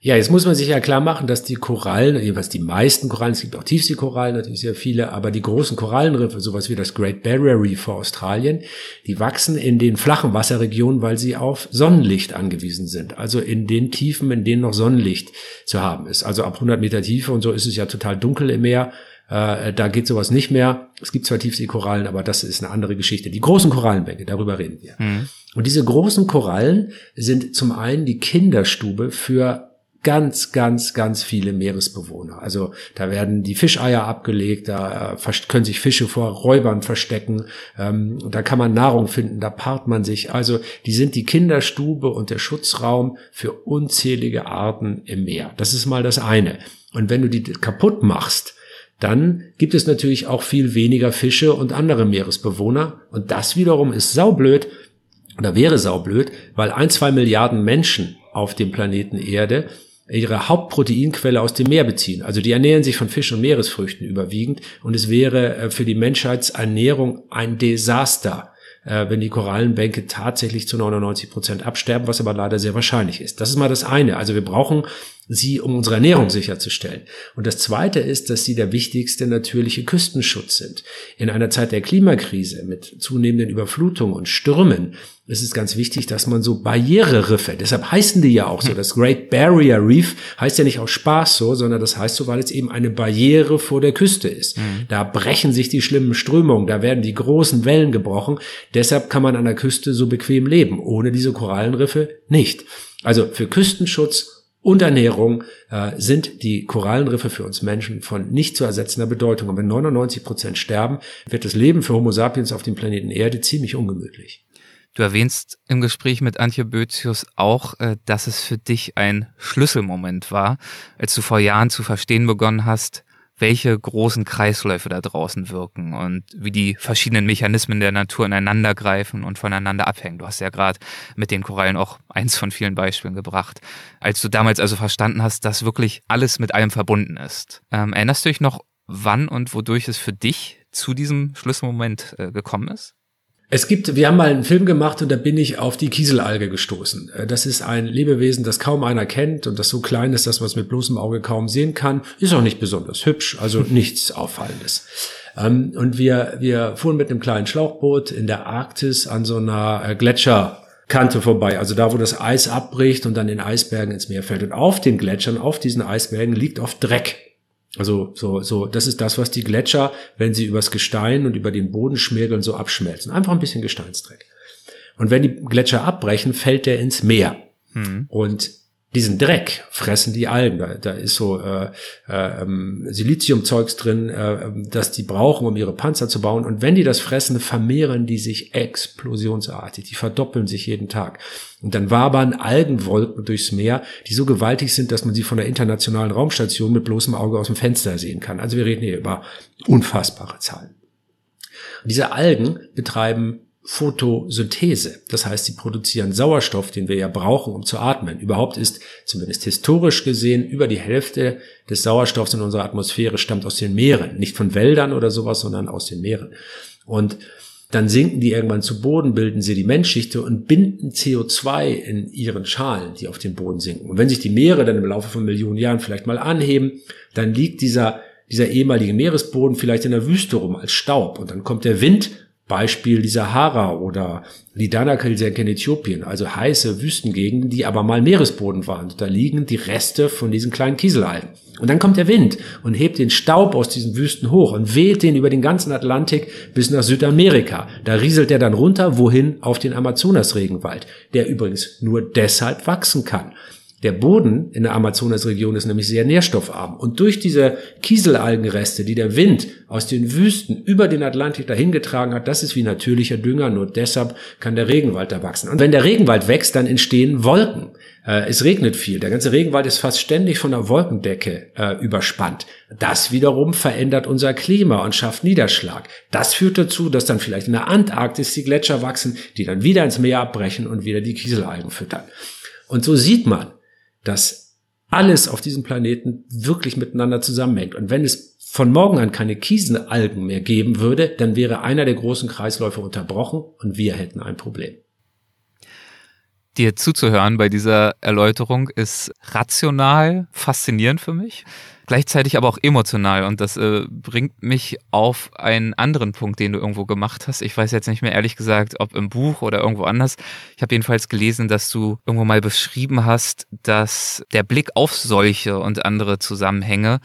[SPEAKER 1] Ja, jetzt muss man sich ja klar machen, dass die Korallen, jedenfalls die meisten Korallen, es gibt auch Tiefseekorallen, natürlich sehr viele, aber die großen Korallenriffe, sowas wie das Great Barrier Reef vor Australien, die wachsen in den flachen Wasserregionen, weil sie auf Sonnenlicht angewiesen sind. Also in den Tiefen, in denen noch Sonnenlicht zu haben ist. Also ab 100 Meter Tiefe und so ist es ja total dunkel im Meer äh, da geht sowas nicht mehr. Es gibt zwar Tiefseekorallen, aber das ist eine andere Geschichte. Die großen Korallenbänke, darüber reden wir. Mhm. Und diese großen Korallen sind zum einen die Kinderstube für ganz, ganz, ganz viele Meeresbewohner. Also da werden die Fischeier abgelegt, da äh, können sich Fische vor Räubern verstecken, ähm, da kann man Nahrung finden, da paart man sich. Also die sind die Kinderstube und der Schutzraum für unzählige Arten im Meer. Das ist mal das eine. Und wenn du die kaputt machst, dann gibt es natürlich auch viel weniger Fische und andere Meeresbewohner. Und das wiederum ist saublöd oder wäre saublöd, weil ein, zwei Milliarden Menschen auf dem Planeten Erde ihre Hauptproteinquelle aus dem Meer beziehen. Also die ernähren sich von Fisch und Meeresfrüchten überwiegend. Und es wäre äh, für die Menschheitsernährung ein Desaster, äh, wenn die Korallenbänke tatsächlich zu 99 Prozent absterben, was aber leider sehr wahrscheinlich ist. Das ist mal das eine. Also wir brauchen sie, um unsere Ernährung sicherzustellen. Und das Zweite ist, dass sie der wichtigste natürliche Küstenschutz sind. In einer Zeit der Klimakrise mit zunehmenden Überflutungen und Stürmen ist es ganz wichtig, dass man so Barriereriffe, deshalb heißen die ja auch so, das Great Barrier Reef heißt ja nicht aus Spaß so, sondern das heißt so, weil es eben eine Barriere vor der Küste ist. Mhm. Da brechen sich die schlimmen Strömungen, da werden die großen Wellen gebrochen. Deshalb kann man an der Küste so bequem leben. Ohne diese Korallenriffe nicht. Also für Küstenschutz und Ernährung äh, sind die Korallenriffe für uns Menschen von nicht zu ersetzender Bedeutung. Und wenn 99 Prozent sterben, wird das Leben für Homo sapiens auf dem Planeten Erde ziemlich ungemütlich.
[SPEAKER 2] Du erwähnst im Gespräch mit Antje Bözius auch, äh, dass es für dich ein Schlüsselmoment war, als du vor Jahren zu verstehen begonnen hast, welche großen Kreisläufe da draußen wirken und wie die verschiedenen Mechanismen der Natur ineinander greifen und voneinander abhängen. Du hast ja gerade mit den Korallen auch eins von vielen Beispielen gebracht. Als du damals also verstanden hast, dass wirklich alles mit allem verbunden ist. Ähm, erinnerst du dich noch, wann und wodurch es für dich zu diesem Schlüsselmoment äh, gekommen ist?
[SPEAKER 1] Es gibt, wir haben mal einen Film gemacht und da bin ich auf die Kieselalge gestoßen. Äh, das ist ein Lebewesen, das kaum einer kennt und das so klein ist, dass man es mit bloßem Auge kaum sehen kann. Ist auch nicht besonders hübsch, also nichts Auffallendes. Ähm, und wir, wir fuhren mit einem kleinen Schlauchboot in der Arktis an so einer äh, Gletscherkante vorbei, also da, wo das Eis abbricht und dann in Eisbergen ins Meer fällt. Und auf den Gletschern, auf diesen Eisbergen liegt oft Dreck. Also so, so, das ist das, was die Gletscher, wenn sie übers Gestein und über den Boden schmirgeln, so abschmelzen. Einfach ein bisschen Gesteinsdreck. Und wenn die Gletscher abbrechen, fällt der ins Meer. Mhm. Und diesen Dreck fressen die Algen. Da, da ist so äh, äh, ähm, Siliziumzeugs drin, äh, das die brauchen, um ihre Panzer zu bauen. Und wenn die das fressen, vermehren die sich explosionsartig. Die verdoppeln sich jeden Tag. Und dann wabern Algenwolken durchs Meer, die so gewaltig sind, dass man sie von der internationalen Raumstation mit bloßem Auge aus dem Fenster sehen kann. Also wir reden hier über unfassbare Zahlen. Und diese Algen betreiben Photosynthese. Das heißt, sie produzieren Sauerstoff, den wir ja brauchen, um zu atmen. Überhaupt ist, zumindest historisch gesehen, über die Hälfte des Sauerstoffs in unserer Atmosphäre stammt aus den Meeren. Nicht von Wäldern oder sowas, sondern aus den Meeren. Und dann sinken die irgendwann zu Boden, bilden Sedimentschichte und binden CO2 in ihren Schalen, die auf den Boden sinken. Und wenn sich die Meere dann im Laufe von Millionen Jahren vielleicht mal anheben, dann liegt dieser, dieser ehemalige Meeresboden vielleicht in der Wüste rum als Staub. Und dann kommt der Wind Beispiel die Sahara oder die Danakil-Senke in Äthiopien, also heiße Wüstengegenden, die aber mal Meeresboden waren. Da liegen die Reste von diesen kleinen Kieselalgen. Und dann kommt der Wind und hebt den Staub aus diesen Wüsten hoch und weht den über den ganzen Atlantik bis nach Südamerika. Da rieselt er dann runter, wohin? Auf den Amazonas-Regenwald, der übrigens nur deshalb wachsen kann, der Boden in der Amazonasregion ist nämlich sehr nährstoffarm. Und durch diese Kieselalgenreste, die der Wind aus den Wüsten über den Atlantik dahin getragen hat, das ist wie natürlicher Dünger. Nur deshalb kann der Regenwald da wachsen. Und wenn der Regenwald wächst, dann entstehen Wolken. Äh, es regnet viel. Der ganze Regenwald ist fast ständig von der Wolkendecke äh, überspannt. Das wiederum verändert unser Klima und schafft Niederschlag. Das führt dazu, dass dann vielleicht in der Antarktis die Gletscher wachsen, die dann wieder ins Meer abbrechen und wieder die Kieselalgen füttern. Und so sieht man, dass alles auf diesem Planeten wirklich miteinander zusammenhängt. Und wenn es von morgen an keine Kiesenalgen mehr geben würde, dann wäre einer der großen Kreisläufe unterbrochen und wir hätten ein Problem.
[SPEAKER 2] Dir zuzuhören bei dieser Erläuterung ist rational faszinierend für mich gleichzeitig aber auch emotional und das äh, bringt mich auf einen anderen Punkt, den du irgendwo gemacht hast. Ich weiß jetzt nicht mehr ehrlich gesagt, ob im Buch oder irgendwo anders. Ich habe jedenfalls gelesen, dass du irgendwo mal beschrieben hast, dass der Blick auf solche und andere Zusammenhänge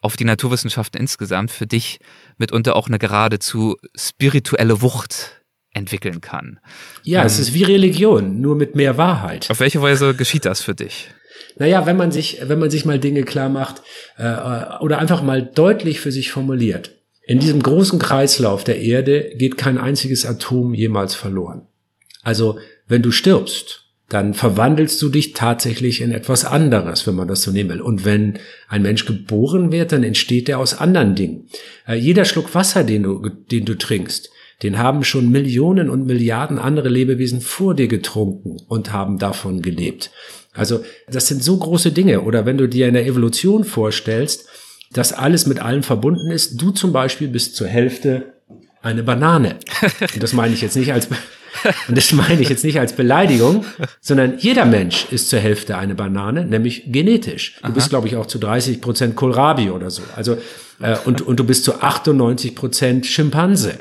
[SPEAKER 2] auf die Naturwissenschaften insgesamt für dich mitunter auch eine geradezu spirituelle Wucht entwickeln kann.
[SPEAKER 1] Ja, ähm, es ist wie Religion, nur mit mehr Wahrheit.
[SPEAKER 2] Auf welche Weise geschieht das für dich?
[SPEAKER 1] Naja, wenn man sich, wenn man sich mal Dinge klar macht äh, oder einfach mal deutlich für sich formuliert. In diesem großen Kreislauf der Erde geht kein einziges Atom jemals verloren. Also, wenn du stirbst, dann verwandelst du dich tatsächlich in etwas anderes, wenn man das so nehmen will. Und wenn ein Mensch geboren wird, dann entsteht er aus anderen Dingen. Äh, jeder Schluck Wasser, den du, den du trinkst, den haben schon Millionen und Milliarden andere Lebewesen vor dir getrunken und haben davon gelebt. Also das sind so große Dinge. Oder wenn du dir in der Evolution vorstellst, dass alles mit allem verbunden ist, du zum Beispiel bist zur Hälfte eine Banane. Und das meine ich jetzt nicht als und das meine ich jetzt nicht als Beleidigung, sondern jeder Mensch ist zur Hälfte eine Banane, nämlich genetisch. Du Aha. bist, glaube ich, auch zu 30 Prozent Kohlrabi oder so. Also äh, und und du bist zu 98 Prozent Schimpanse.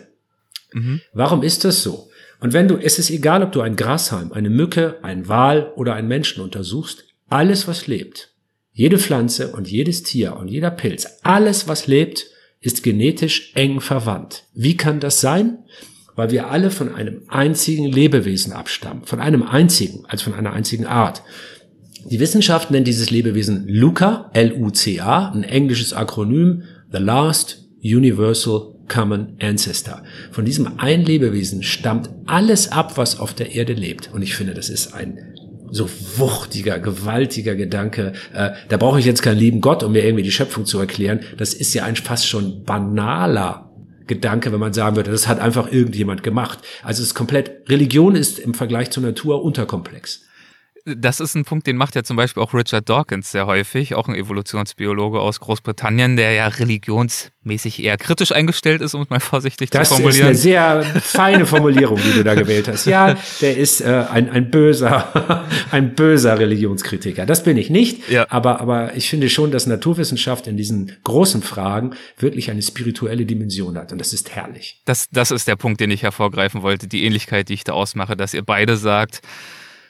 [SPEAKER 1] Mhm. Warum ist das so? Und wenn du, es ist egal, ob du ein Grashalm, eine Mücke, ein Wal oder einen Menschen untersuchst, alles, was lebt, jede Pflanze und jedes Tier und jeder Pilz, alles, was lebt, ist genetisch eng verwandt. Wie kann das sein? Weil wir alle von einem einzigen Lebewesen abstammen, von einem einzigen, also von einer einzigen Art. Die Wissenschaft nennt dieses Lebewesen LUCA, L-U-C-A, ein englisches Akronym, The Last Universal Common Ancestor. Von diesem ein Lebewesen stammt alles ab, was auf der Erde lebt. Und ich finde, das ist ein so wuchtiger, gewaltiger Gedanke. Äh, da brauche ich jetzt keinen lieben Gott, um mir irgendwie die Schöpfung zu erklären. Das ist ja ein fast schon banaler Gedanke, wenn man sagen würde, das hat einfach irgendjemand gemacht. Also es ist komplett, Religion ist im Vergleich zur Natur unterkomplex
[SPEAKER 2] das ist ein Punkt, den macht ja zum Beispiel auch Richard Dawkins sehr häufig, auch ein Evolutionsbiologe aus Großbritannien, der ja religionsmäßig eher kritisch eingestellt ist, um es mal vorsichtig
[SPEAKER 1] das
[SPEAKER 2] zu formulieren.
[SPEAKER 1] Das ist eine sehr feine Formulierung, die du da gewählt hast. Ja, der ist äh, ein, ein böser, ein böser Religionskritiker. Das bin ich nicht, ja. aber, aber ich finde schon, dass Naturwissenschaft in diesen großen Fragen wirklich eine spirituelle Dimension hat und das ist herrlich.
[SPEAKER 2] Das, das ist der Punkt, den ich hervorgreifen wollte, die Ähnlichkeit, die ich da ausmache, dass ihr beide sagt,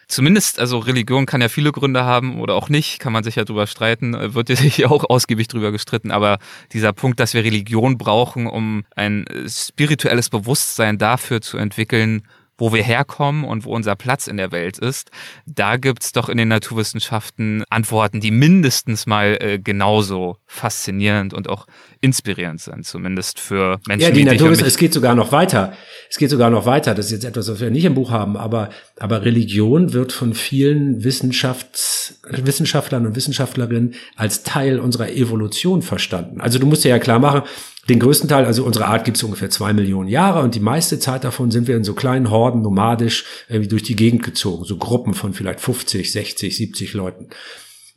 [SPEAKER 2] zumindest, also Religion kann ja viele Gründe haben oder auch nicht, kann man sich ja drüber streiten, äh, wird ja sich auch ausgiebig drüber gestritten, aber dieser Punkt, dass wir Religion brauchen, um ein äh, spirituelles Bewusstsein dafür zu entwickeln, wo wir herkommen und wo unser Platz in der Welt ist, da gibt's doch in den Naturwissenschaften Antworten, die mindestens mal äh, genauso faszinierend und auch inspirierend sind, zumindest für Menschen.
[SPEAKER 1] Ja, die Naturwissenschaft, es geht sogar noch weiter. Es geht sogar noch weiter. Das ist jetzt etwas, was wir nicht im Buch haben, aber, aber Religion wird von vielen Wissenschafts, Wissenschaftlern und Wissenschaftlerinnen als Teil unserer Evolution verstanden. Also du musst dir ja klar machen, den größten Teil, also unsere Art gibt es ungefähr zwei Millionen Jahre und die meiste Zeit davon sind wir in so kleinen Horden nomadisch irgendwie durch die Gegend gezogen, so Gruppen von vielleicht 50, 60, 70 Leuten.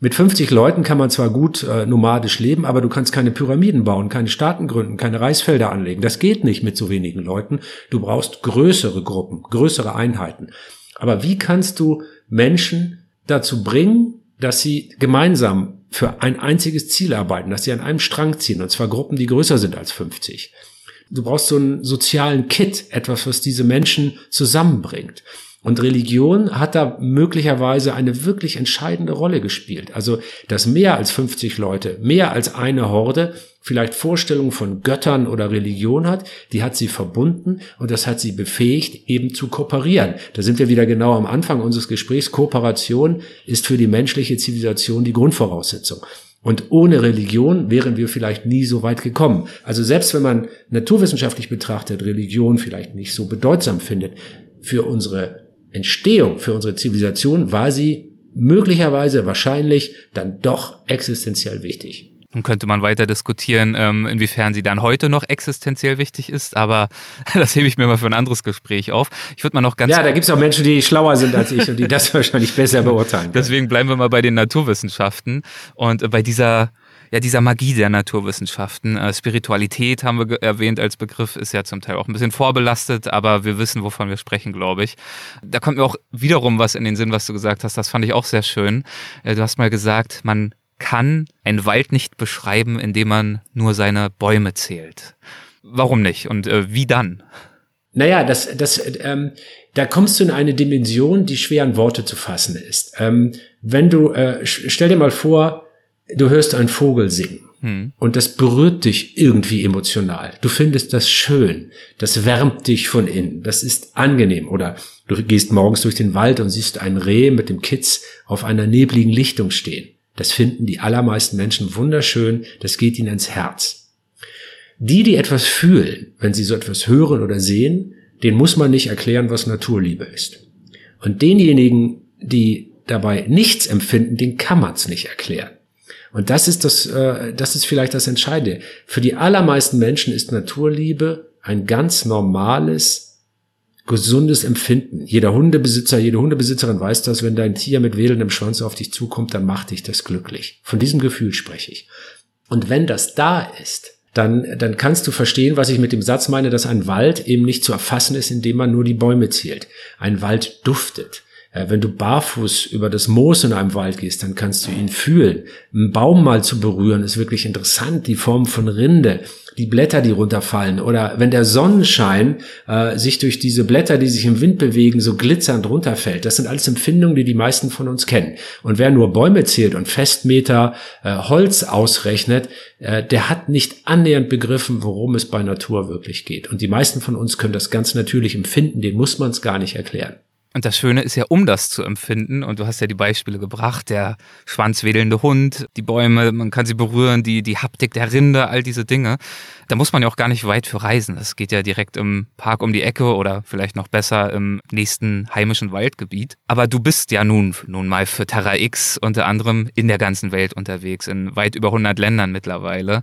[SPEAKER 1] Mit 50 Leuten kann man zwar gut äh, nomadisch leben, aber du kannst keine Pyramiden bauen, keine Staaten gründen, keine Reisfelder anlegen. Das geht nicht mit so wenigen Leuten. Du brauchst größere Gruppen, größere Einheiten. Aber wie kannst du Menschen dazu bringen, dass sie gemeinsam für ein einziges Ziel arbeiten, dass sie an einem Strang ziehen, und zwar Gruppen, die größer sind als 50. Du brauchst so einen sozialen Kit, etwas, was diese Menschen zusammenbringt. Und Religion hat da möglicherweise eine wirklich entscheidende Rolle gespielt. Also, dass mehr als 50 Leute, mehr als eine Horde vielleicht Vorstellungen von Göttern oder Religion hat, die hat sie verbunden und das hat sie befähigt, eben zu kooperieren. Da sind wir wieder genau am Anfang unseres Gesprächs. Kooperation ist für die menschliche Zivilisation die Grundvoraussetzung. Und ohne Religion wären wir vielleicht nie so weit gekommen. Also selbst wenn man naturwissenschaftlich betrachtet Religion vielleicht nicht so bedeutsam findet, für unsere Entstehung, für unsere Zivilisation war sie möglicherweise wahrscheinlich dann doch existenziell wichtig.
[SPEAKER 2] Nun könnte man weiter diskutieren, ähm, inwiefern sie dann heute noch existenziell wichtig ist, aber das hebe ich mir mal für ein anderes Gespräch auf. Ich würde mal noch ganz.
[SPEAKER 1] Ja, da gibt es auch Menschen, die schlauer sind als ich und die das wahrscheinlich besser beurteilen. Können.
[SPEAKER 2] Deswegen bleiben wir mal bei den Naturwissenschaften und bei dieser ja, dieser Magie der Naturwissenschaften. Äh, Spiritualität haben wir erwähnt als Begriff, ist ja zum Teil auch ein bisschen vorbelastet, aber wir wissen, wovon wir sprechen, glaube ich. Da kommt mir auch wiederum was in den Sinn, was du gesagt hast. Das fand ich auch sehr schön. Äh, du hast mal gesagt, man kann einen Wald nicht beschreiben, indem man nur seine Bäume zählt. Warum nicht? Und äh, wie dann?
[SPEAKER 1] Naja, das, das, ähm, da kommst du in eine Dimension, die schwer in Worte zu fassen ist. Ähm, wenn du, äh, stell dir mal vor, du hörst einen Vogel singen hm. und das berührt dich irgendwie emotional. Du findest das schön, das wärmt dich von innen, das ist angenehm. Oder du gehst morgens durch den Wald und siehst ein Reh mit dem Kitz auf einer nebligen Lichtung stehen. Das finden die allermeisten Menschen wunderschön, das geht ihnen ins Herz. Die, die etwas fühlen, wenn sie so etwas hören oder sehen, den muss man nicht erklären, was Naturliebe ist. Und denjenigen, die dabei nichts empfinden, den kann man es nicht erklären. Und das ist das, äh, das ist vielleicht das Entscheidende. Für die allermeisten Menschen ist Naturliebe ein ganz normales, gesundes Empfinden. Jeder Hundebesitzer, jede Hundebesitzerin weiß das, wenn dein Tier mit wedelndem Schwanz auf dich zukommt, dann macht dich das glücklich. Von diesem Gefühl spreche ich. Und wenn das da ist, dann, dann kannst du verstehen, was ich mit dem Satz meine, dass ein Wald eben nicht zu erfassen ist, indem man nur die Bäume zählt. Ein Wald duftet. Äh, wenn du barfuß über das Moos in einem Wald gehst, dann kannst du ihn fühlen. Einen Baum mal zu berühren ist wirklich interessant. Die Form von Rinde, die Blätter, die runterfallen. Oder wenn der Sonnenschein äh, sich durch diese Blätter, die sich im Wind bewegen, so glitzernd runterfällt. Das sind alles Empfindungen, die die meisten von uns kennen. Und wer nur Bäume zählt und Festmeter äh, Holz ausrechnet, äh, der hat nicht annähernd begriffen, worum es bei Natur wirklich geht. Und die meisten von uns können das ganz natürlich empfinden. Den muss man es gar nicht erklären.
[SPEAKER 2] Und das Schöne ist ja, um das zu empfinden, und du hast ja die Beispiele gebracht, der schwanzwedelnde Hund, die Bäume, man kann sie berühren, die, die Haptik der Rinde, all diese Dinge. Da muss man ja auch gar nicht weit für reisen. Das geht ja direkt im Park um die Ecke oder vielleicht noch besser im nächsten heimischen Waldgebiet. Aber du bist ja nun, nun mal für Terra X unter anderem in der ganzen Welt unterwegs, in weit über 100 Ländern mittlerweile.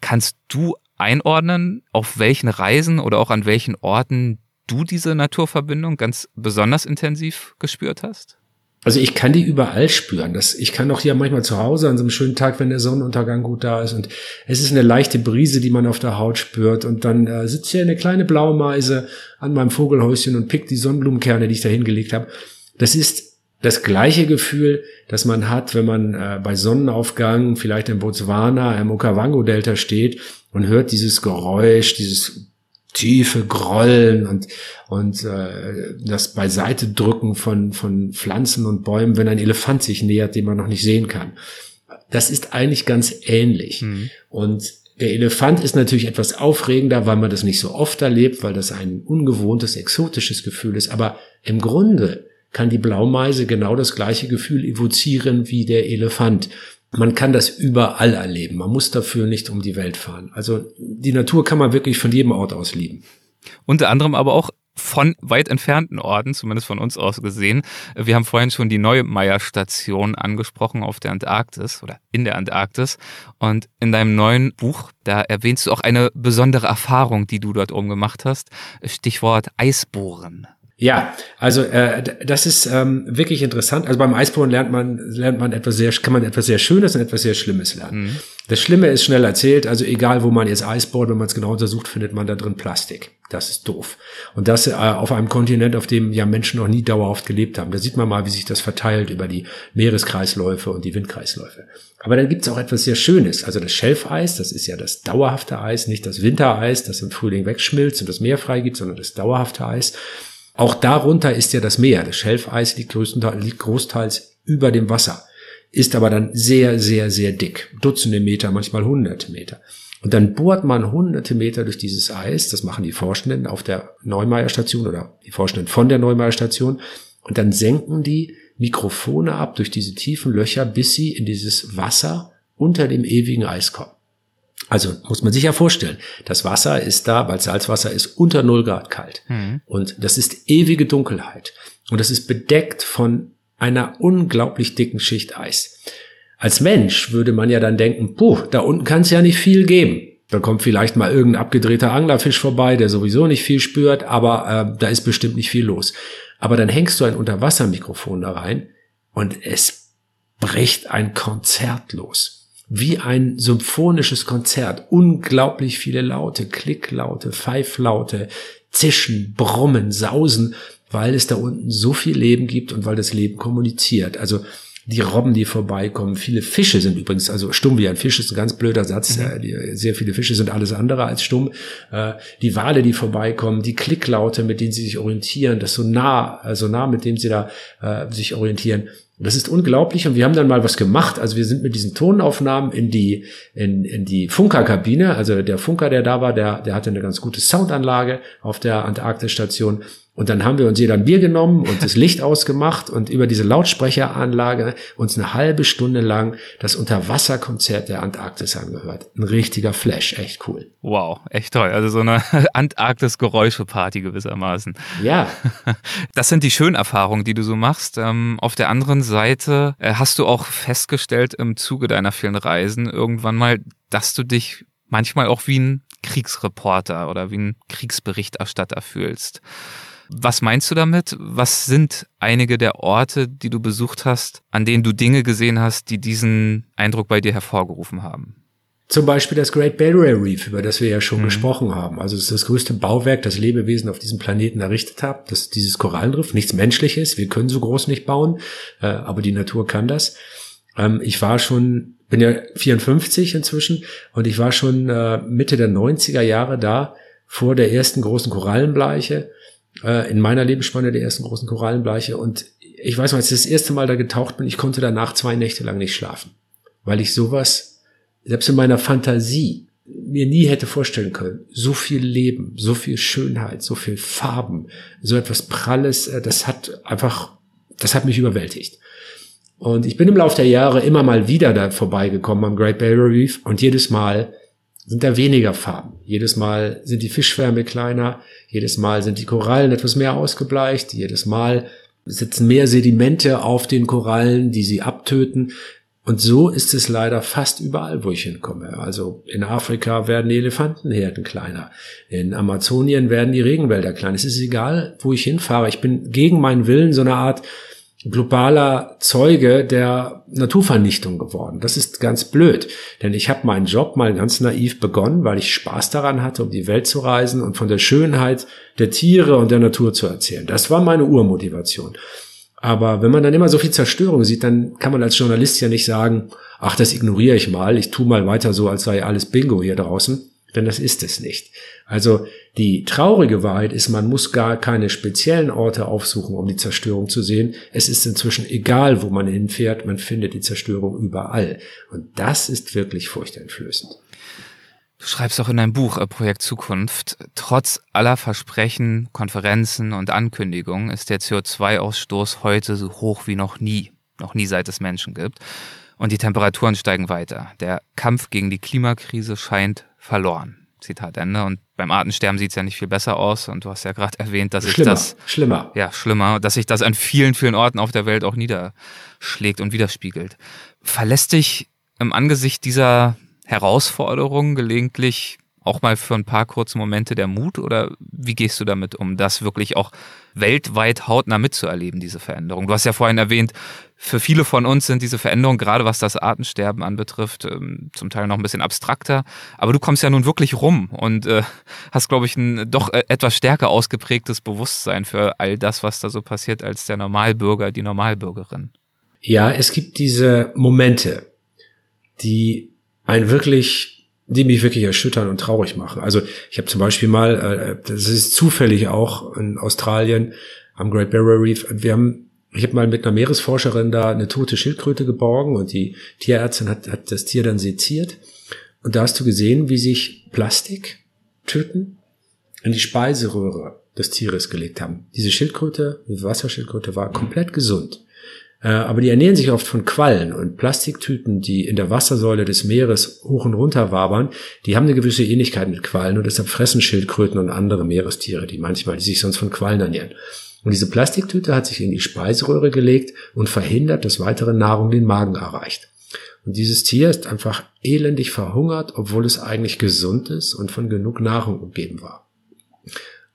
[SPEAKER 2] Kannst du einordnen, auf welchen Reisen oder auch an welchen Orten du diese Naturverbindung ganz besonders intensiv gespürt hast?
[SPEAKER 1] Also ich kann die überall spüren. Das, ich kann auch hier manchmal zu Hause an so einem schönen Tag, wenn der Sonnenuntergang gut da ist und es ist eine leichte Brise, die man auf der Haut spürt und dann äh, sitzt hier eine kleine Blaumeise an meinem Vogelhäuschen und pickt die Sonnenblumenkerne, die ich da hingelegt habe. Das ist das gleiche Gefühl, das man hat, wenn man äh, bei Sonnenaufgang vielleicht in Botswana im Okavango-Delta steht und hört dieses Geräusch, dieses tiefe Grollen und, und äh, das Beiseite drücken von, von Pflanzen und Bäumen, wenn ein Elefant sich nähert, den man noch nicht sehen kann. Das ist eigentlich ganz ähnlich. Mhm. Und der Elefant ist natürlich etwas aufregender, weil man das nicht so oft erlebt, weil das ein ungewohntes, exotisches Gefühl ist. Aber im Grunde kann die Blaumeise genau das gleiche Gefühl evozieren wie der Elefant man kann das überall erleben. Man muss dafür nicht um die Welt fahren. Also die Natur kann man wirklich von jedem Ort aus lieben.
[SPEAKER 2] Unter anderem aber auch von weit entfernten Orten, zumindest von uns aus gesehen. Wir haben vorhin schon die Neumeier-Station angesprochen auf der Antarktis oder in der Antarktis. Und in deinem neuen Buch, da erwähnst du auch eine besondere Erfahrung, die du dort oben gemacht hast. Stichwort Eisbohren.
[SPEAKER 1] Ja, also äh, das ist ähm, wirklich interessant. Also beim Eisbohren lernt man lernt man etwas sehr kann man etwas sehr Schönes und etwas sehr Schlimmes lernen. Mhm. Das Schlimme ist schnell erzählt. Also egal, wo man jetzt Eisbohrt, wenn man es genau untersucht, findet man da drin Plastik. Das ist doof. Und das äh, auf einem Kontinent, auf dem ja Menschen noch nie dauerhaft gelebt haben. Da sieht man mal, wie sich das verteilt über die Meereskreisläufe und die Windkreisläufe. Aber dann gibt's auch etwas sehr Schönes. Also das Schelfeis, das ist ja das dauerhafte Eis, nicht das Wintereis, das im Frühling wegschmilzt und das Meer freigibt, sondern das dauerhafte Eis. Auch darunter ist ja das Meer. Das Schelfeis liegt, liegt großteils über dem Wasser, ist aber dann sehr, sehr, sehr dick. Dutzende Meter, manchmal hunderte Meter. Und dann bohrt man hunderte Meter durch dieses Eis. Das machen die Forschenden auf der Neumeier Station oder die Forschenden von der Neumeier Station. Und dann senken die Mikrofone ab durch diese tiefen Löcher, bis sie in dieses Wasser unter dem ewigen Eis kommen. Also muss man sich ja vorstellen, das Wasser ist da, weil Salzwasser ist unter 0 Grad kalt. Mhm. Und das ist ewige Dunkelheit. Und das ist bedeckt von einer unglaublich dicken Schicht Eis. Als Mensch würde man ja dann denken, puh, da unten kann es ja nicht viel geben. Da kommt vielleicht mal irgendein abgedrehter Anglerfisch vorbei, der sowieso nicht viel spürt, aber äh, da ist bestimmt nicht viel los. Aber dann hängst du ein Unterwassermikrofon da rein und es bricht ein Konzert los wie ein symphonisches Konzert. Unglaublich viele Laute, Klicklaute, Pfeiflaute, Zischen, Brummen, Sausen, weil es da unten so viel Leben gibt und weil das Leben kommuniziert. Also die Robben, die vorbeikommen. Viele Fische sind übrigens, also stumm wie ein Fisch ist ein ganz blöder Satz. Mhm. Die, sehr viele Fische sind alles andere als stumm. Äh, die Wale, die vorbeikommen, die Klicklaute, mit denen sie sich orientieren, das Sonar, äh, Sonar, mit dem sie da äh, sich orientieren. Das ist unglaublich und wir haben dann mal was gemacht. Also wir sind mit diesen Tonaufnahmen in die in, in die Funkerkabine. Also der Funker, der da war, der der hatte eine ganz gute Soundanlage auf der Antarktisstation und dann haben wir uns jeder ein Bier genommen und das Licht ausgemacht und über diese Lautsprecheranlage uns eine halbe Stunde lang das Unterwasserkonzert der Antarktis angehört. Ein richtiger Flash, echt cool.
[SPEAKER 2] Wow, echt toll. Also so eine Antarktis-Geräuscheparty gewissermaßen.
[SPEAKER 1] Ja.
[SPEAKER 2] Das sind die schönen Erfahrungen, die du so machst. Ähm, auf der anderen Seite äh, hast du auch festgestellt im Zuge deiner vielen Reisen irgendwann mal, dass du dich manchmal auch wie ein Kriegsreporter oder wie ein Kriegsberichterstatter fühlst. Was meinst du damit? Was sind einige der Orte, die du besucht hast, an denen du Dinge gesehen hast, die diesen Eindruck bei dir hervorgerufen haben?
[SPEAKER 1] Zum Beispiel das Great Barrier Reef, über das wir ja schon mhm. gesprochen haben. Also es ist das größte Bauwerk, das Lebewesen auf diesem Planeten errichtet hat. Das ist dieses Korallenriff, nichts Menschliches. Wir können so groß nicht bauen, äh, aber die Natur kann das. Ähm, ich war schon, bin ja 54 inzwischen und ich war schon äh, Mitte der 90er Jahre da, vor der ersten großen Korallenbleiche äh, in meiner Lebensspanne der ersten großen Korallenbleiche. Und ich weiß noch, als ich das erste Mal da getaucht bin, ich konnte danach zwei Nächte lang nicht schlafen, weil ich sowas, selbst in meiner Fantasie, mir nie hätte vorstellen können. So viel Leben, so viel Schönheit, so viel Farben, so etwas Pralles, äh, das hat einfach, das hat mich überwältigt. Und ich bin im Laufe der Jahre immer mal wieder da vorbeigekommen am Great Barrier Reef und jedes Mal sind da weniger Farben. Jedes Mal sind die Fischschwärme kleiner, jedes Mal sind die Korallen etwas mehr ausgebleicht, jedes Mal sitzen mehr Sedimente auf den Korallen, die sie abtöten. Und so ist es leider fast überall, wo ich hinkomme. Also in Afrika werden die Elefantenherden kleiner. In Amazonien werden die Regenwälder kleiner. Es ist egal, wo ich hinfahre. Ich bin gegen meinen Willen so eine Art globaler Zeuge der Naturvernichtung geworden. Das ist ganz blöd, denn ich habe meinen Job mal ganz naiv begonnen, weil ich Spaß daran hatte, um die Welt zu reisen und von der Schönheit der Tiere und der Natur zu erzählen. Das war meine Urmotivation. Aber wenn man dann immer so viel Zerstörung sieht, dann kann man als Journalist ja nicht sagen, ach, das ignoriere ich mal, ich tu mal weiter so, als sei alles Bingo hier draußen, denn das ist es nicht. Also die traurige Wahrheit ist, man muss gar keine speziellen Orte aufsuchen, um die Zerstörung zu sehen. Es ist inzwischen egal, wo man hinfährt, man findet die Zerstörung überall. Und das ist wirklich furchteinflößend.
[SPEAKER 2] Du schreibst auch in deinem Buch äh, Projekt Zukunft, trotz aller Versprechen, Konferenzen und Ankündigungen ist der CO2-Ausstoß heute so hoch wie noch nie, noch nie seit es Menschen gibt. Und die Temperaturen steigen weiter. Der Kampf gegen die Klimakrise scheint verloren. Zitat Ende. Und beim Artensterben sieht es ja nicht viel besser aus. Und du hast ja gerade erwähnt, dass sich das
[SPEAKER 1] schlimmer,
[SPEAKER 2] ja schlimmer, dass sich das an vielen, vielen Orten auf der Welt auch niederschlägt und widerspiegelt. Verlässt dich im Angesicht dieser Herausforderungen gelegentlich auch mal für ein paar kurze Momente der Mut oder wie gehst du damit um, das wirklich auch weltweit hautnah mitzuerleben, diese Veränderung? Du hast ja vorhin erwähnt, für viele von uns sind diese Veränderungen, gerade was das Artensterben anbetrifft, ähm, zum Teil noch ein bisschen abstrakter, aber du kommst ja nun wirklich rum und äh, hast, glaube ich, ein doch äh, etwas stärker ausgeprägtes Bewusstsein für all das, was da so passiert, als der Normalbürger, die Normalbürgerin.
[SPEAKER 1] Ja, es gibt diese Momente, die ein wirklich, die mich wirklich erschüttern und traurig machen. Also ich habe zum Beispiel mal, äh, das ist zufällig auch in Australien am Great Barrier Reef, wir haben ich habe mal mit einer Meeresforscherin da eine tote Schildkröte geborgen und die Tierärztin hat, hat das Tier dann seziert. Und da hast du gesehen, wie sich Plastik töten in die Speiseröhre des Tieres gelegt haben. Diese Schildkröte, die Wasserschildkröte war komplett gesund. Äh, aber die ernähren sich oft von Quallen und Plastiktüten, die in der Wassersäule des Meeres hoch und runter wabern, die haben eine gewisse Ähnlichkeit mit Quallen und deshalb fressen Schildkröten und andere Meerestiere, die manchmal, die sich sonst von Quallen ernähren. Und diese Plastiktüte hat sich in die Speiseröhre gelegt und verhindert, dass weitere Nahrung den Magen erreicht. Und dieses Tier ist einfach elendig verhungert, obwohl es eigentlich gesund ist und von genug Nahrung umgeben war.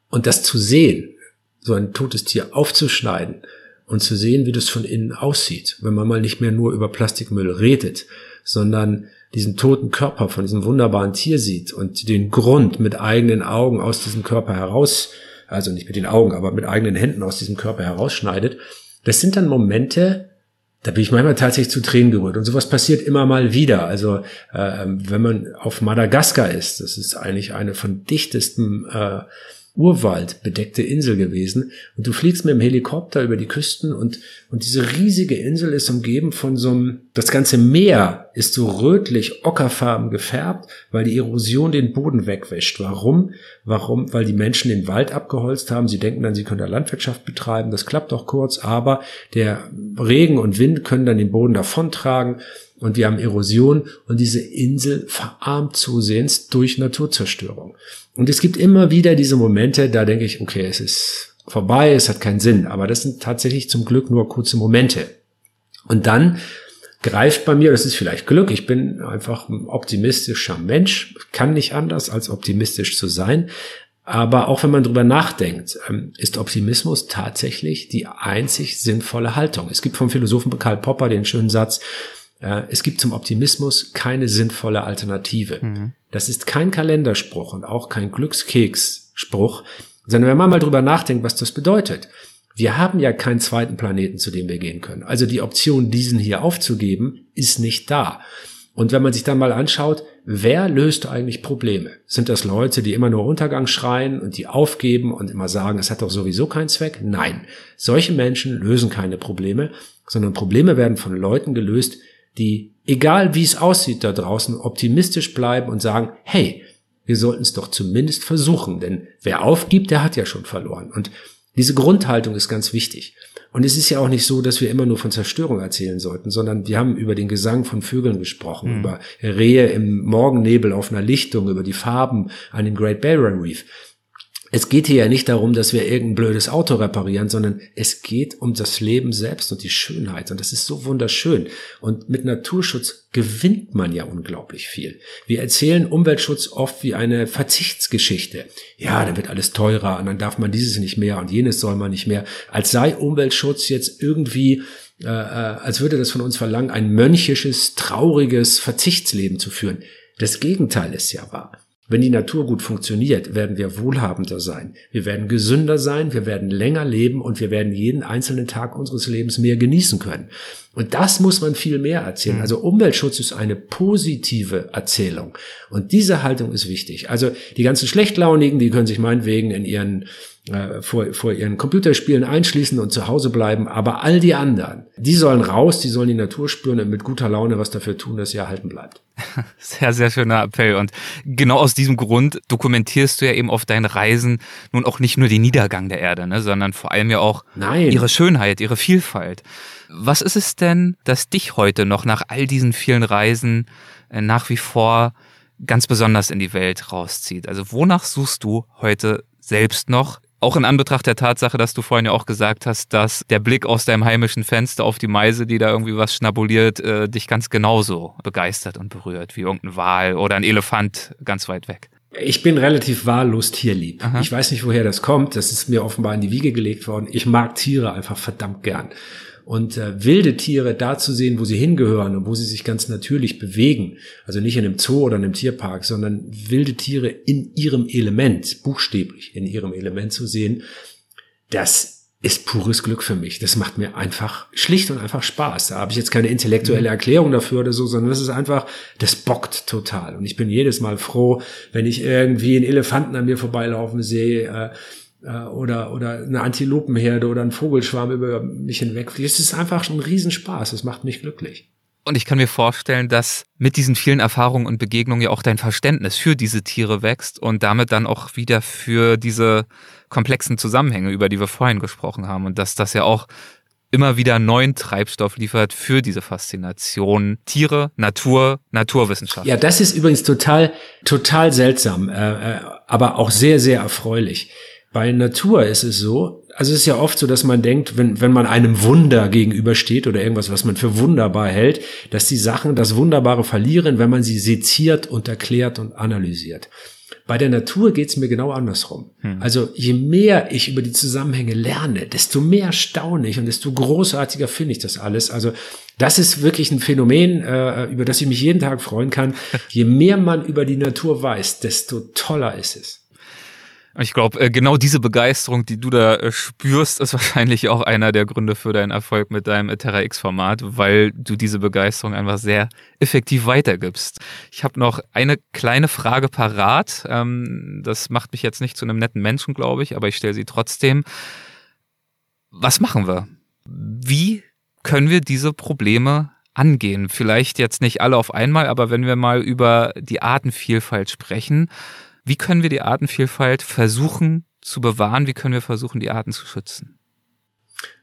[SPEAKER 1] Und das zu sehen, so ein totes Tier aufzuschneiden, und zu sehen, wie das von innen aussieht, wenn man mal nicht mehr nur über Plastikmüll redet, sondern diesen toten Körper von diesem wunderbaren Tier sieht und den Grund mit eigenen Augen aus diesem Körper heraus, also nicht mit den Augen, aber mit eigenen Händen aus diesem Körper herausschneidet, das sind dann Momente, da bin ich manchmal tatsächlich zu Tränen gerührt. Und sowas passiert immer mal wieder. Also äh, wenn man auf Madagaskar ist, das ist eigentlich eine von dichtesten äh, Urwald bedeckte Insel gewesen. Und du fliegst mit dem Helikopter über die Küsten und, und diese riesige Insel ist umgeben von so einem, das ganze Meer ist so rötlich, ockerfarben gefärbt, weil die Erosion den Boden wegwäscht. Warum? Warum? Weil die Menschen den Wald abgeholzt haben. Sie denken dann, sie können da Landwirtschaft betreiben. Das klappt auch kurz, aber der Regen und Wind können dann den Boden davontragen und wir haben Erosion und diese Insel verarmt zusehends durch Naturzerstörung. Und es gibt immer wieder diese Momente, da denke ich, okay, es ist vorbei, es hat keinen Sinn, aber das sind tatsächlich zum Glück nur kurze Momente. Und dann greift bei mir, das ist vielleicht Glück, ich bin einfach ein optimistischer Mensch, kann nicht anders als optimistisch zu sein, aber auch wenn man drüber nachdenkt, ähm, ist Optimismus tatsächlich die einzig sinnvolle Haltung. Es gibt vom Philosophen Karl Popper den schönen Satz, es gibt zum Optimismus keine sinnvolle Alternative. Mhm. Das ist kein Kalenderspruch und auch kein Glückskeksspruch, sondern wenn man mal drüber nachdenkt, was das bedeutet. Wir haben ja keinen zweiten Planeten, zu dem wir gehen können. Also die Option, diesen hier aufzugeben, ist nicht da. Und wenn man sich dann mal anschaut, wer löst eigentlich Probleme? Sind das Leute, die immer nur Untergang schreien und die aufgeben und immer sagen, es hat doch sowieso keinen Zweck? Nein, solche Menschen lösen keine Probleme, sondern Probleme werden von Leuten gelöst, die egal wie es aussieht da draußen, optimistisch bleiben und sagen, hey, wir sollten es doch zumindest versuchen, denn wer aufgibt, der hat ja schon verloren. Und diese Grundhaltung ist ganz wichtig. Und es ist ja auch nicht so, dass wir immer nur von Zerstörung erzählen sollten, sondern wir haben über den Gesang von Vögeln gesprochen, mhm. über Rehe im Morgennebel auf einer Lichtung, über die Farben an dem Great Barrier Reef es geht hier ja nicht darum, dass wir irgendein blödes Auto reparieren, sondern es geht um das Leben selbst und die Schönheit. Und das ist so wunderschön. Und mit Naturschutz gewinnt man ja unglaublich viel. Wir erzählen Umweltschutz oft wie eine Verzichtsgeschichte. Ja, dann wird alles teurer und dann darf man dieses nicht mehr und jenes soll man nicht mehr. Als sei Umweltschutz jetzt irgendwie äh, äh als würde das von uns verlangen, ein mönchisches, trauriges Verzichtsleben zu führen. Das Gegenteil ist ja wahr. Wenn die Natur gut funktioniert, werden wir wohlhabender sein. Wir werden gesünder sein, wir werden länger leben und wir werden jeden einzelnen Tag unseres Lebens mehr genießen können. Und das muss man viel mehr erzählen. Mhm. Also Umweltschutz ist eine positive Erzählung. Und diese Haltung ist wichtig. Also die ganzen Schlechtlaunigen, die können sich meinetwegen in ihren äh, vor, vor ihren Computerspielen einschließen und zu Hause bleiben. Aber all die anderen, die sollen raus, die sollen die Natur spüren und mit guter Laune was dafür tun, dass sie erhalten bleibt.
[SPEAKER 2] Sehr, sehr schöner Appell. Und genau aus diesem Grund dokumentierst du ja eben auf deinen Reisen nun auch nicht nur den Niedergang der Erde, ne, sondern vor allem ja auch Nein. ihre Schönheit, ihre Vielfalt. Was ist es denn, das dich heute noch nach all diesen vielen Reisen äh, nach wie vor ganz besonders in die Welt rauszieht? Also wonach suchst du heute selbst noch auch in Anbetracht der Tatsache, dass du vorhin ja auch gesagt hast, dass der Blick aus deinem heimischen Fenster auf die Meise, die da irgendwie was schnabuliert, äh, dich ganz genauso begeistert und berührt wie irgendein Wal oder ein Elefant ganz weit weg.
[SPEAKER 1] Ich bin relativ wahllos tierlieb. Aha. Ich weiß nicht, woher das kommt. Das ist mir offenbar in die Wiege gelegt worden. Ich mag Tiere einfach verdammt gern. Und äh, wilde Tiere da zu sehen, wo sie hingehören und wo sie sich ganz natürlich bewegen, also nicht in einem Zoo oder einem Tierpark, sondern wilde Tiere in ihrem Element, buchstäblich in ihrem Element zu sehen, das ist pures Glück für mich. Das macht mir einfach schlicht und einfach Spaß. Da habe ich jetzt keine intellektuelle mhm. Erklärung dafür oder so, sondern das ist einfach, das bockt total. Und ich bin jedes Mal froh, wenn ich irgendwie einen Elefanten an mir vorbeilaufen sehe, äh, äh, oder, oder eine Antilopenherde oder ein Vogelschwarm über mich hinwegfliegt. Es ist einfach ein Riesenspaß. Es macht mich glücklich.
[SPEAKER 2] Und ich kann mir vorstellen, dass mit diesen vielen Erfahrungen und Begegnungen ja auch dein Verständnis für diese Tiere wächst und damit dann auch wieder für diese komplexen Zusammenhänge, über die wir vorhin gesprochen haben. Und dass das ja auch immer wieder neuen Treibstoff liefert für diese Faszination Tiere, Natur, Naturwissenschaft.
[SPEAKER 1] Ja, das ist übrigens total, total seltsam, äh, äh aber auch sehr, sehr erfreulich. Bei Natur ist es so, also es ist ja oft so, dass man denkt, wenn, wenn man einem Wunder gegenübersteht oder irgendwas, was man für wunderbar hält, dass die Sachen das Wunderbare verlieren, wenn man sie seziert und erklärt und analysiert. Bei der Natur geht's mir genau andersrum. Hm. Also je mehr ich über die Zusammenhänge lerne, desto mehr staune ich und desto großartiger finde ich das alles. Also das ist wirklich ein Phänomen, äh, über das ich mich jeden Tag freuen kann. Je mehr man über die Natur weiß, desto toller ist es.
[SPEAKER 2] Ich glaube, äh, genau diese Begeisterung, die du da äh, spürst, ist wahrscheinlich auch einer der Gründe für deinen Erfolg mit deinem Terra X-Format, weil du diese Begeisterung einfach sehr effektiv weitergibst. Ich habe noch eine kleine Frage parat. Ähm, das macht mich jetzt nicht zu einem netten Menschen, glaube ich, aber ich stelle sie trotzdem. Was machen wir? Wie können wir diese Probleme angehen? Vielleicht jetzt nicht alle auf einmal, aber wenn wir mal über die Artenvielfalt sprechen, wie können wir die Artenvielfalt versuchen zu bewahren? Wie können wir versuchen, die Arten zu schützen?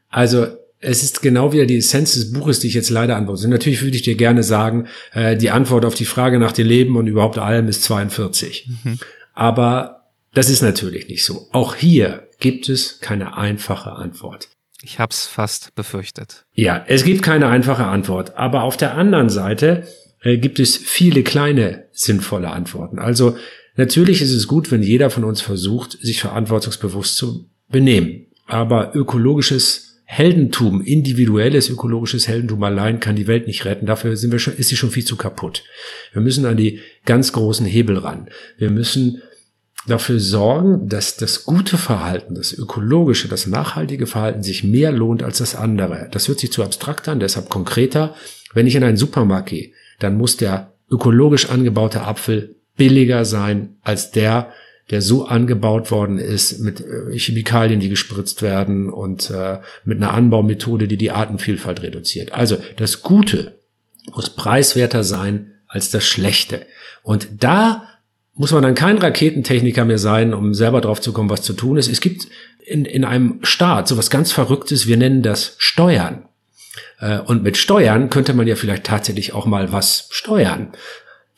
[SPEAKER 1] Also es ist genau wieder die Essenz des Buches, die ich jetzt leider antworte. Und natürlich würde ich dir gerne sagen, äh, die Antwort auf die Frage nach dem Leben und überhaupt allem ist 42. Mhm. Aber das ist natürlich nicht so. Auch hier gibt es keine einfache Antwort.
[SPEAKER 2] Ich habe es fast befürchtet.
[SPEAKER 1] Ja, es gibt keine einfache Antwort. Aber auf der anderen Seite äh, gibt es viele kleine sinnvolle Antworten. Also Natürlich ist es gut, wenn jeder von uns versucht, sich verantwortungsbewusst zu benehmen. Aber ökologisches Heldentum, individuelles ökologisches Heldentum allein kann die Welt nicht retten. Dafür sind wir schon, ist sie schon viel zu kaputt. Wir müssen an die ganz großen Hebel ran. Wir müssen dafür sorgen, dass das gute Verhalten, das ökologische, das nachhaltige Verhalten sich mehr lohnt als das andere. Das hört sich zu abstrakt an, deshalb konkreter. Wenn ich in einen Supermarkt gehe, dann muss der ökologisch angebaute Apfel billiger sein als der, der so angebaut worden ist mit äh, Chemikalien, die gespritzt werden und äh, mit einer Anbaumethode, die die Artenvielfalt reduziert. Also das Gute muss preiswerter sein als das Schlechte. Und da muss man dann kein Raketentechniker mehr sein, um selber drauf zu kommen, was zu tun ist. Es gibt in, in einem Staat sowas ganz Verrücktes, wir nennen das Steuern. Äh, und mit Steuern könnte man ja vielleicht tatsächlich auch mal was steuern.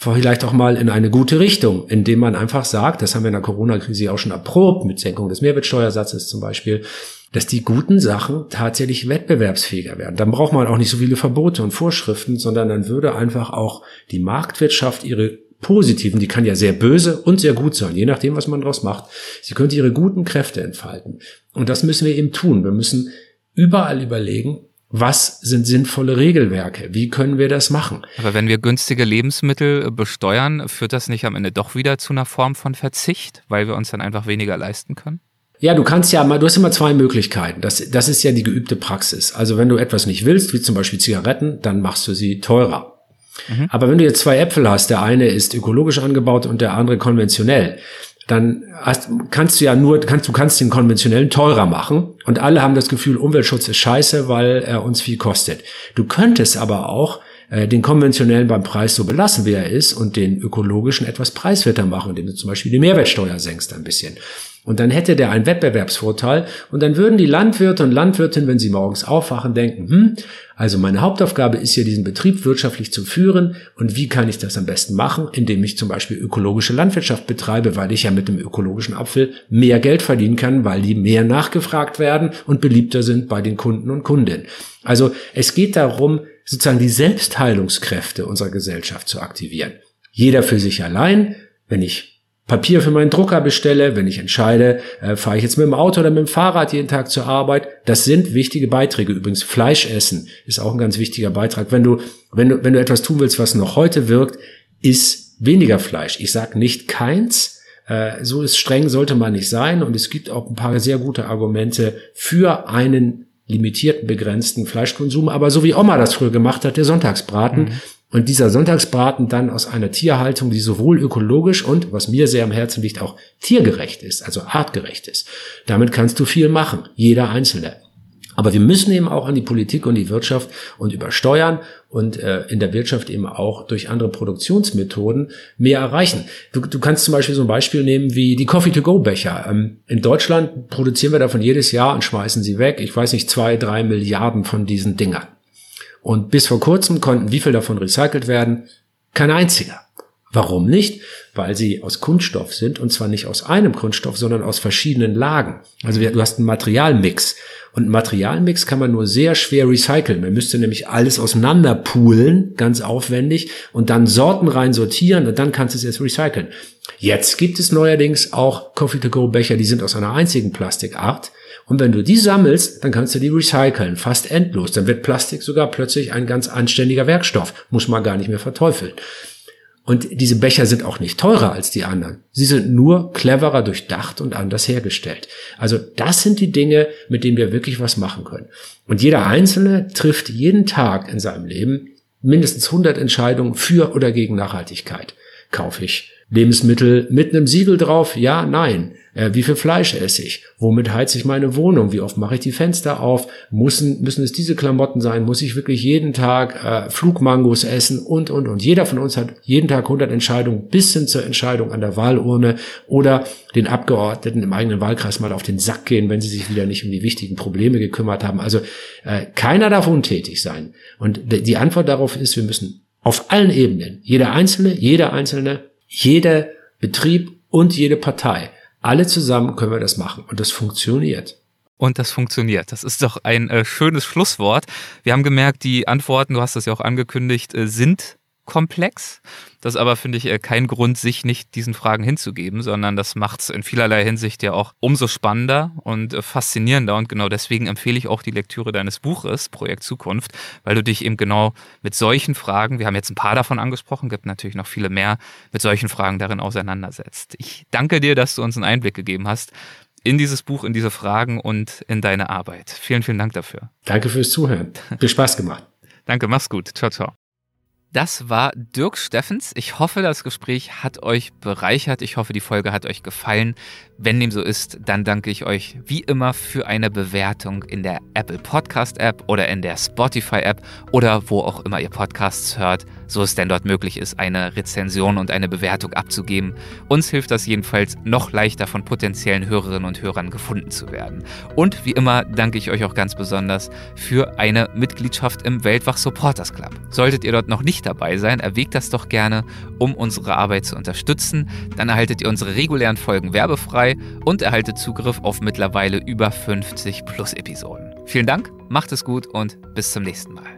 [SPEAKER 1] Vielleicht auch mal in eine gute Richtung, indem man einfach sagt, das haben wir in der Corona-Krise auch schon erprobt, mit Senkung des Mehrwertsteuersatzes zum Beispiel, dass die guten Sachen tatsächlich wettbewerbsfähiger werden. Dann braucht man auch nicht so viele Verbote und Vorschriften, sondern dann würde einfach auch die Marktwirtschaft ihre positiven, die kann ja sehr böse und sehr gut sein, je nachdem, was man daraus macht. Sie könnte ihre guten Kräfte entfalten. Und das müssen wir eben tun. Wir müssen überall überlegen, was sind sinnvolle Regelwerke? Wie können wir das machen?
[SPEAKER 2] Aber wenn wir günstige Lebensmittel besteuern, führt das nicht am Ende doch wieder zu einer Form von Verzicht, weil wir uns dann einfach weniger leisten können?
[SPEAKER 1] Ja, du kannst ja mal, du hast immer zwei Möglichkeiten. Das, das ist ja die geübte Praxis. Also wenn du etwas nicht willst, wie zum Beispiel Zigaretten, dann machst du sie teurer. Mhm. Aber wenn du jetzt zwei Äpfel hast, der eine ist ökologisch angebaut und der andere konventionell, dann hast, kannst du ja nur, kannst, du kannst den konventionellen teurer machen und alle haben das Gefühl, Umweltschutz ist scheiße, weil er uns viel kostet. Du könntest aber auch äh, den konventionellen beim Preis so belassen, wie er ist und den ökologischen etwas preiswerter machen, indem du zum Beispiel die Mehrwertsteuer senkst ein bisschen. Und dann hätte der einen Wettbewerbsvorteil und dann würden die Landwirte und Landwirtinnen, wenn sie morgens aufwachen, denken, hm, also meine Hauptaufgabe ist ja, diesen Betrieb wirtschaftlich zu führen und wie kann ich das am besten machen, indem ich zum Beispiel ökologische Landwirtschaft betreibe, weil ich ja mit dem ökologischen Apfel mehr Geld verdienen kann, weil die mehr nachgefragt werden und beliebter sind bei den Kunden und Kundinnen. Also es geht darum, sozusagen die Selbstheilungskräfte unserer Gesellschaft zu aktivieren. Jeder für sich allein, wenn ich Papier für meinen Drucker bestelle, wenn ich entscheide, äh, fahre ich jetzt mit dem Auto oder mit dem Fahrrad jeden Tag zur Arbeit. Das sind wichtige Beiträge. Übrigens Fleisch essen ist auch ein ganz wichtiger Beitrag. Wenn du, wenn du, wenn du etwas tun willst, was noch heute wirkt, ist weniger Fleisch. Ich sage nicht keins. Äh, so ist streng sollte man nicht sein. Und es gibt auch ein paar sehr gute Argumente für einen limitierten, begrenzten Fleischkonsum. Aber so wie Oma das früher gemacht hat, der Sonntagsbraten, mhm. Und dieser Sonntagsbraten dann aus einer Tierhaltung, die sowohl ökologisch und, was mir sehr am Herzen liegt, auch tiergerecht ist, also artgerecht ist. Damit kannst du viel machen, jeder Einzelne. Aber wir müssen eben auch an die Politik und die Wirtschaft und über Steuern und äh, in der Wirtschaft eben auch durch andere Produktionsmethoden mehr erreichen. Du, du kannst zum Beispiel so ein Beispiel nehmen wie die Coffee-to-go-Becher. Ähm, in Deutschland produzieren wir davon jedes Jahr und schmeißen sie weg. Ich weiß nicht, zwei, drei Milliarden von diesen Dingern. Und bis vor kurzem konnten wie viel davon recycelt werden? Kein einziger. Warum nicht? Weil sie aus Kunststoff sind und zwar nicht aus einem Kunststoff, sondern aus verschiedenen Lagen. Also du hast einen Materialmix. Und einen Materialmix kann man nur sehr schwer recyceln. Man müsste nämlich alles auseinander poolen, ganz aufwendig, und dann Sorten rein sortieren und dann kannst du es jetzt recyceln. Jetzt gibt es neuerdings auch Coffee-to-go-Becher, die sind aus einer einzigen Plastikart. Und wenn du die sammelst, dann kannst du die recyceln, fast endlos. Dann wird Plastik sogar plötzlich ein ganz anständiger Werkstoff. Muss man gar nicht mehr verteufeln. Und diese Becher sind auch nicht teurer als die anderen. Sie sind nur cleverer durchdacht und anders hergestellt. Also das sind die Dinge, mit denen wir wirklich was machen können. Und jeder Einzelne trifft jeden Tag in seinem Leben mindestens 100 Entscheidungen für oder gegen Nachhaltigkeit. Kaufe ich Lebensmittel mit einem Siegel drauf? Ja, nein. Äh, wie viel Fleisch esse ich? Womit heize ich meine Wohnung? Wie oft mache ich die Fenster auf? Müssen, müssen es diese Klamotten sein? Muss ich wirklich jeden Tag äh, Flugmangos essen? Und, und, und. Jeder von uns hat jeden Tag 100 Entscheidungen bis hin zur Entscheidung an der Wahlurne oder den Abgeordneten im eigenen Wahlkreis mal auf den Sack gehen, wenn sie sich wieder nicht um die wichtigen Probleme gekümmert haben. Also äh, keiner darf untätig sein. Und die Antwort darauf ist, wir müssen auf allen Ebenen, jeder Einzelne, jeder Einzelne jeder Betrieb und jede Partei. Alle zusammen können wir das machen und das funktioniert.
[SPEAKER 2] Und das funktioniert. Das ist doch ein äh, schönes Schlusswort. Wir haben gemerkt, die Antworten, du hast das ja auch angekündigt, äh, sind komplex. Das ist aber, finde ich, äh, kein Grund, sich nicht diesen Fragen hinzugeben, sondern das macht es in vielerlei Hinsicht ja auch umso spannender und äh, faszinierender. Und genau deswegen empfehle ich auch die Lektüre deines Buches, Projekt Zukunft, weil du dich eben genau mit solchen Fragen, wir haben jetzt ein paar davon angesprochen, gibt natürlich noch viele mehr, mit solchen Fragen darin auseinandersetzt. Ich danke dir, dass du uns einen Einblick gegeben hast in dieses Buch, in diese Fragen und in deine Arbeit. Vielen, vielen Dank dafür.
[SPEAKER 1] Danke fürs Zuhören. Viel Spaß gemacht.
[SPEAKER 2] Danke, mach's gut. Ciao, ciao. Das war Dirk Steffens. Ich hoffe, das Gespräch hat euch bereichert. Ich hoffe, die Folge hat euch gefallen. Wenn dem so ist, dann danke ich euch wie immer für eine Bewertung in der Apple Podcast App oder in der Spotify App oder wo auch immer ihr Podcasts hört, so es denn dort möglich ist, eine Rezension und eine Bewertung abzugeben. Uns hilft das jedenfalls noch leichter von potenziellen Hörerinnen und Hörern gefunden zu werden. Und wie immer danke ich euch auch ganz besonders für eine Mitgliedschaft im Weltwach Supporters Club. Solltet ihr dort noch nicht dabei sein, erwägt das doch gerne, um unsere Arbeit zu unterstützen. Dann erhaltet ihr unsere regulären Folgen werbefrei dabei und erhaltet Zugriff auf mittlerweile über 50 plus Episoden. Vielen Dank, macht es gut und bis zum nächsten Mal.